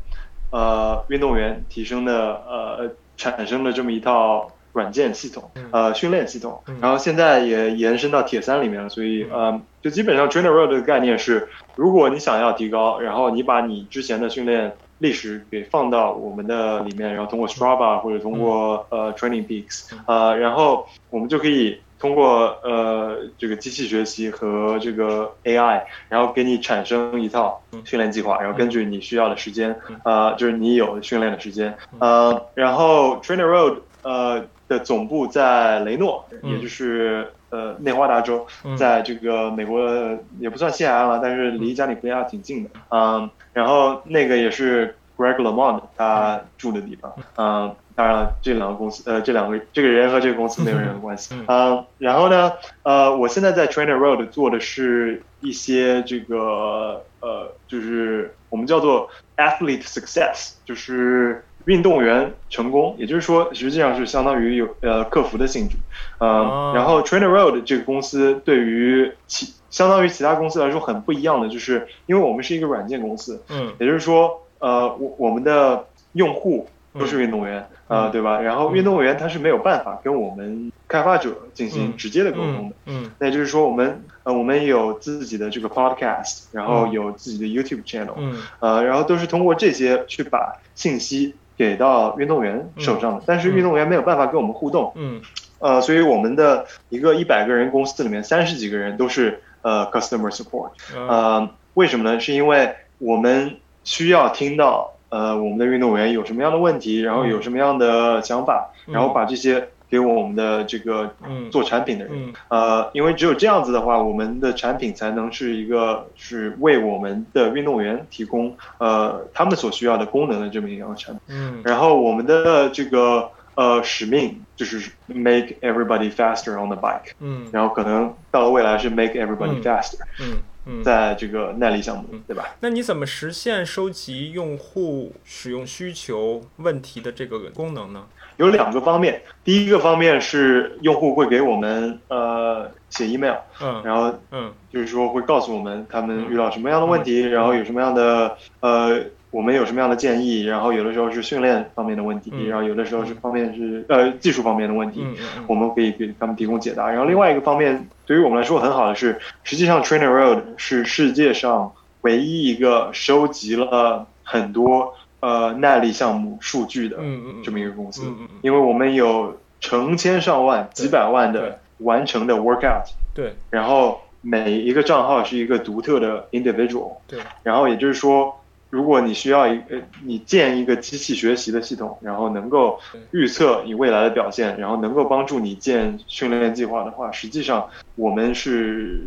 呃运动员提升的呃产生的这么一套软件系统，呃训练系统，然后现在也延伸到铁三里面了，所以呃就基本上 Trainer Road 的概念是，如果你想要提高，然后你把你之前的训练历史给放到我们的里面，然后通过 Strava 或者通过呃 Training Peaks，呃，然后我们就可以通过呃这个机器学习和这个 AI，然后给你产生一套训练计划，然后根据你需要的时间，呃，就是你有训练的时间，呃，然后 Trainer Road 呃的总部在雷诺，也就是。呃，内华达州，在这个美国也不算西海岸了，但是离加利福尼亚挺近的。嗯，然后那个也是 Greg LeMond 他住的地方。嗯，当然了，这两个公司，呃，这两个这个人和这个公司没有任何关系。嗯，然后呢，呃，我现在在 Trainer Road 做的是一些这个呃，就是我们叫做 Athlete Success，就是。运动员成功，也就是说，实际上是相当于有呃客服的性质，呃，哦。然后 Trainer Road 这个公司对于其相当于其他公司来说很不一样的，就是因为我们是一个软件公司，嗯。也就是说，呃，我我们的用户都是运动员，嗯。呃，对吧？然后运动员他是没有办法跟我们开发者进行直接的沟通的，嗯。那也就是说，我们呃我们有自己的这个 podcast，然后有自己的 YouTube channel，嗯。呃，然后都是通过这些去把信息给到运动员手上的，但是运动员没有办法跟我们互动，嗯。呃，所以我们的一个一百个人公司里面，三十几个人都是呃 customer support，嗯。呃，为什么呢？是因为我们需要听到呃我们的运动员有什么样的问题，然后有什么样的想法，然后把这些给我们的这个嗯做产品的人，嗯呃，因为只有这样子的话，我们的产品才能是一个是为我们的运动员提供呃他们所需要的功能的这么一样的产品。嗯然后我们的这个呃使命就是 make everybody faster on the bike，嗯然后可能到了未来是 make everybody 嗯 faster，、嗯嗯。在这个耐力项目，对吧？那你怎么实现收集用户使用需求问题的这个功能呢？有两个方面，第一个方面是用户会给我们呃写 email，嗯然后嗯就是说会告诉我们他们遇到什么样的问题，然后有什么样的呃，我们有什么样的建议，然后有的时候是训练方面的问题，嗯然后有的时候是方面是呃技术方面的问题，嗯嗯我们可以给他们提供解答。然后另外一个方面，对于我们来说很好的是，实际上 Trainer Road 是世界上唯一一个收集了很多呃耐力项目数据的嗯嗯这么一个公司，嗯嗯嗯因为我们有成千上万、几百万的完成的 workout。对然后每一个账号是一个独特的 individual，对然后也就是说，如果你需要一呃，你建一个机器学习的系统，然后能够预测你未来的表现，然后能够帮助你建训练计划的话，实际上我们是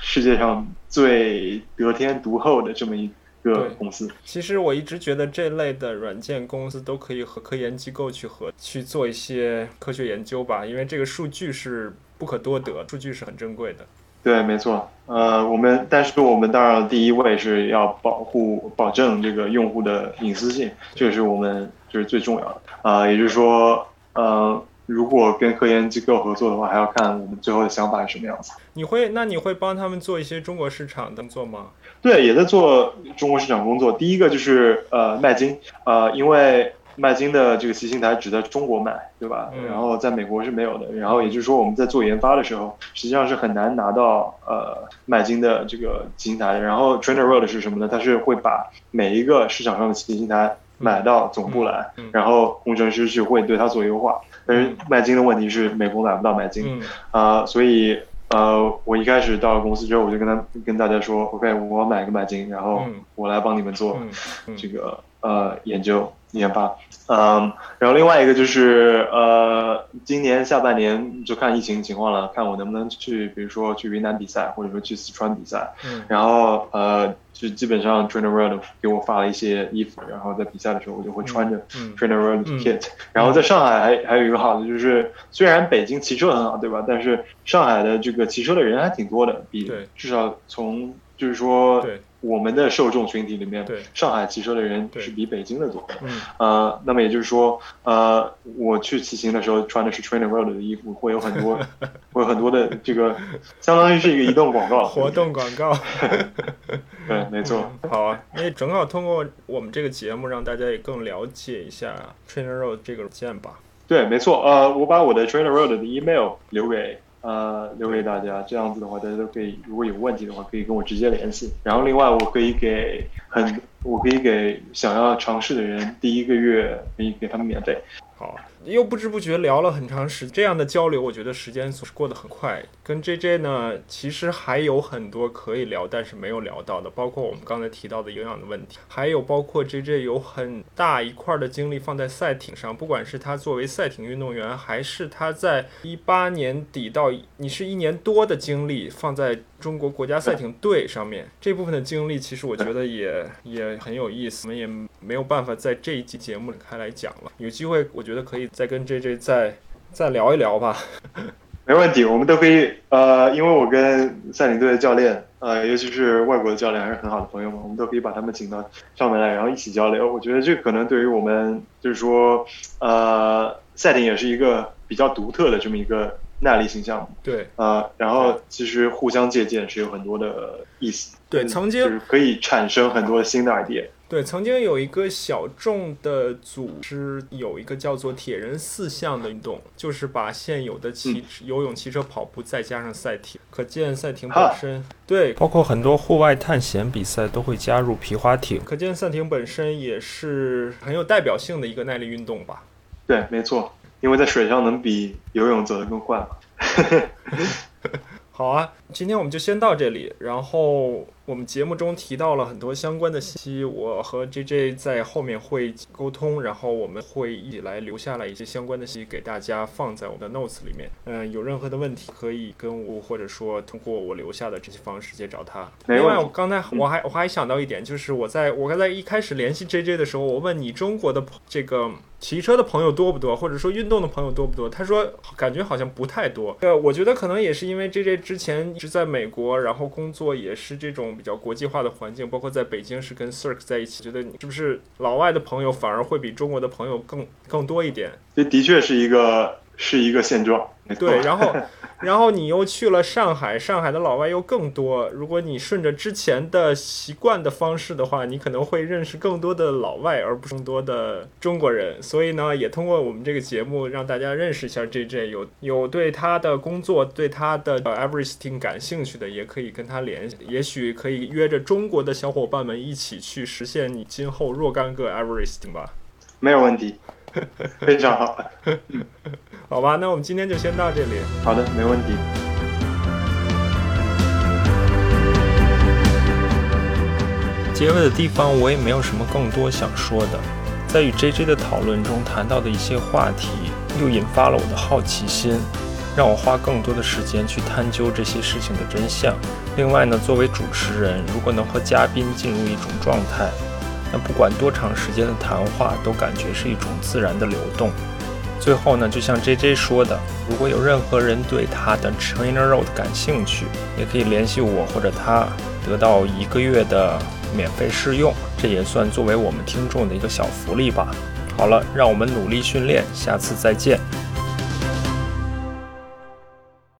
世界上最得天独厚的这么一个公司。其实我一直觉得这类的软件公司都可以和科研机构去合去做一些科学研究吧，因为这个数据是不可多得，数据是很珍贵的。对，没错，呃，我们但是我们当然第一位是要保护、保证这个用户的隐私性，这个是我们就是最重要的啊。也就是说，呃，如果跟科研机构合作的话，还要看我们最后的想法是什么样子。你会，那你会帮他们做一些中国市场的工作吗？对，也在做中国市场工作。第一个就是呃麦金，呃，因为。麦金的这个骑行台只在中国卖，对吧？然后在美国是没有的。然后也就是说，我们在做研发的时候，实际上是很难拿到呃麦金的这个骑行台的。然后 Trainer Road 是什么呢？它是会把每一个市场上的骑行台买到总部来，然后工程师去会对它做优化。但是麦金的问题是美国买不到麦金，啊，所以呃，我一开始到了公司之后，我就跟他跟大家说，OK，我要买个买金，然后我来帮你们做这个呃研究。研发，嗯，然后另外一个就是，呃，今年下半年就看疫情情况了，看我能不能去，比如说去云南比赛，或者说去四川比赛，嗯，然后呃，就基本上 Trainer World 给我发了一些衣服，然后在比赛的时候我就会穿着 Trainer World kit，然后在上海还还有一个好的就是，虽然北京骑车很好，对吧？但是上海的这个骑车的人还挺多的，比至少从就是说。我们的受众群体里面，上海骑车的人是比北京的多。嗯，呃，那么也就是说，呃，我去骑行的时候穿的是 Trainer World 的衣服，会有很多，[laughs] 会有很多的这个，相当于是一个移动广告。[laughs] 活动广告。[laughs] 对，没错。好啊，那正好通过我们这个节目，让大家也更了解一下 Trainer Road 这个软件吧。对，没错。呃，我把我的 Trainer Road 的 email 留给。呃，留给大家，这样子的话，大家都可以，如果有问题的话，可以跟我直接联系。然后，另外，我可以给很，我可以给想要尝试的人，第一个月可以给他们免费。好。又不知不觉聊了很长时间，这样的交流，我觉得时间总是过得很快。跟 J J 呢，其实还有很多可以聊，但是没有聊到的，包括我们刚才提到的营养的问题，还有包括 J J 有很大一块的精力放在赛艇上，不管是他作为赛艇运动员，还是他在一八年底到你是一年多的精力放在。中国国家赛艇队上面这部分的经历，其实我觉得也也很有意思。我们也没有办法在这一期节目里开来讲了。有机会，我觉得可以再跟 J J 再再聊一聊吧。[laughs] 没问题，我们都可以。呃，因为我跟赛艇队的教练，呃，尤其是外国的教练，还是很好的朋友嘛，我们都可以把他们请到上面来，然后一起交流。我觉得这可能对于我们，就是说，呃，赛艇也是一个比较独特的这么一个。耐力型项目，对，呃，然后其实互相借鉴是有很多的意思，对，曾经就是可以产生很多新的 idea。对，曾经有一个小众的组织，有一个叫做“铁人四项”的运动，就是把现有的骑游泳、骑车、跑步再加上赛艇，可见赛艇本身对，包括很多户外探险比赛都会加入皮划艇，可见赛艇本身也是很有代表性的一个耐力运动吧？对，没错。因为在水上能比游泳走得更快嘛。[laughs] 好啊，今天我们就先到这里，然后。我们节目中提到了很多相关的信息，我和 J J 在后面会沟通，然后我们会一起来留下来一些相关的信息给大家放在我们的 notes 里面。嗯，有任何的问题可以跟我，或者说通过我留下的这些方式直接找他。另外，我刚才我还我还想到一点，就是我在我刚才一开始联系 J J 的时候，我问你中国的这个骑车的朋友多不多，或者说运动的朋友多不多？他说感觉好像不太多。呃，我觉得可能也是因为 J J 之前一直在美国，然后工作也是这种。比较国际化的环境，包括在北京是跟 Cirque 在一起，觉得你是不是老外的朋友反而会比中国的朋友更更多一点？这的确是一个是一个现状。对，然后。然后你又去了上海，上海的老外又更多。如果你顺着之前的习惯的方式的话，你可能会认识更多的老外，而不是更多的中国人。所以呢，也通过我们这个节目让大家认识一下 J J。有有对他的工作、对他的 everything 感兴趣的，也可以跟他联系。也许可以约着中国的小伙伴们一起去实现你今后若干个 everything 吧。没有问题，[laughs] 非常好。好吧，那我们今天就先到这里。好的，没问题。结尾的地方我也没有什么更多想说的，在与 JJ 的讨论中谈到的一些话题，又引发了我的好奇心，让我花更多的时间去探究这些事情的真相。另外呢，作为主持人，如果能和嘉宾进入一种状态，那不管多长时间的谈话，都感觉是一种自然的流动。最后呢，就像 JJ 说的，如果有任何人对他的 Trainer Road 感兴趣，也可以联系我或者他，得到一个月的免费试用，这也算作为我们听众的一个小福利吧。好了，让我们努力训练，下次再见。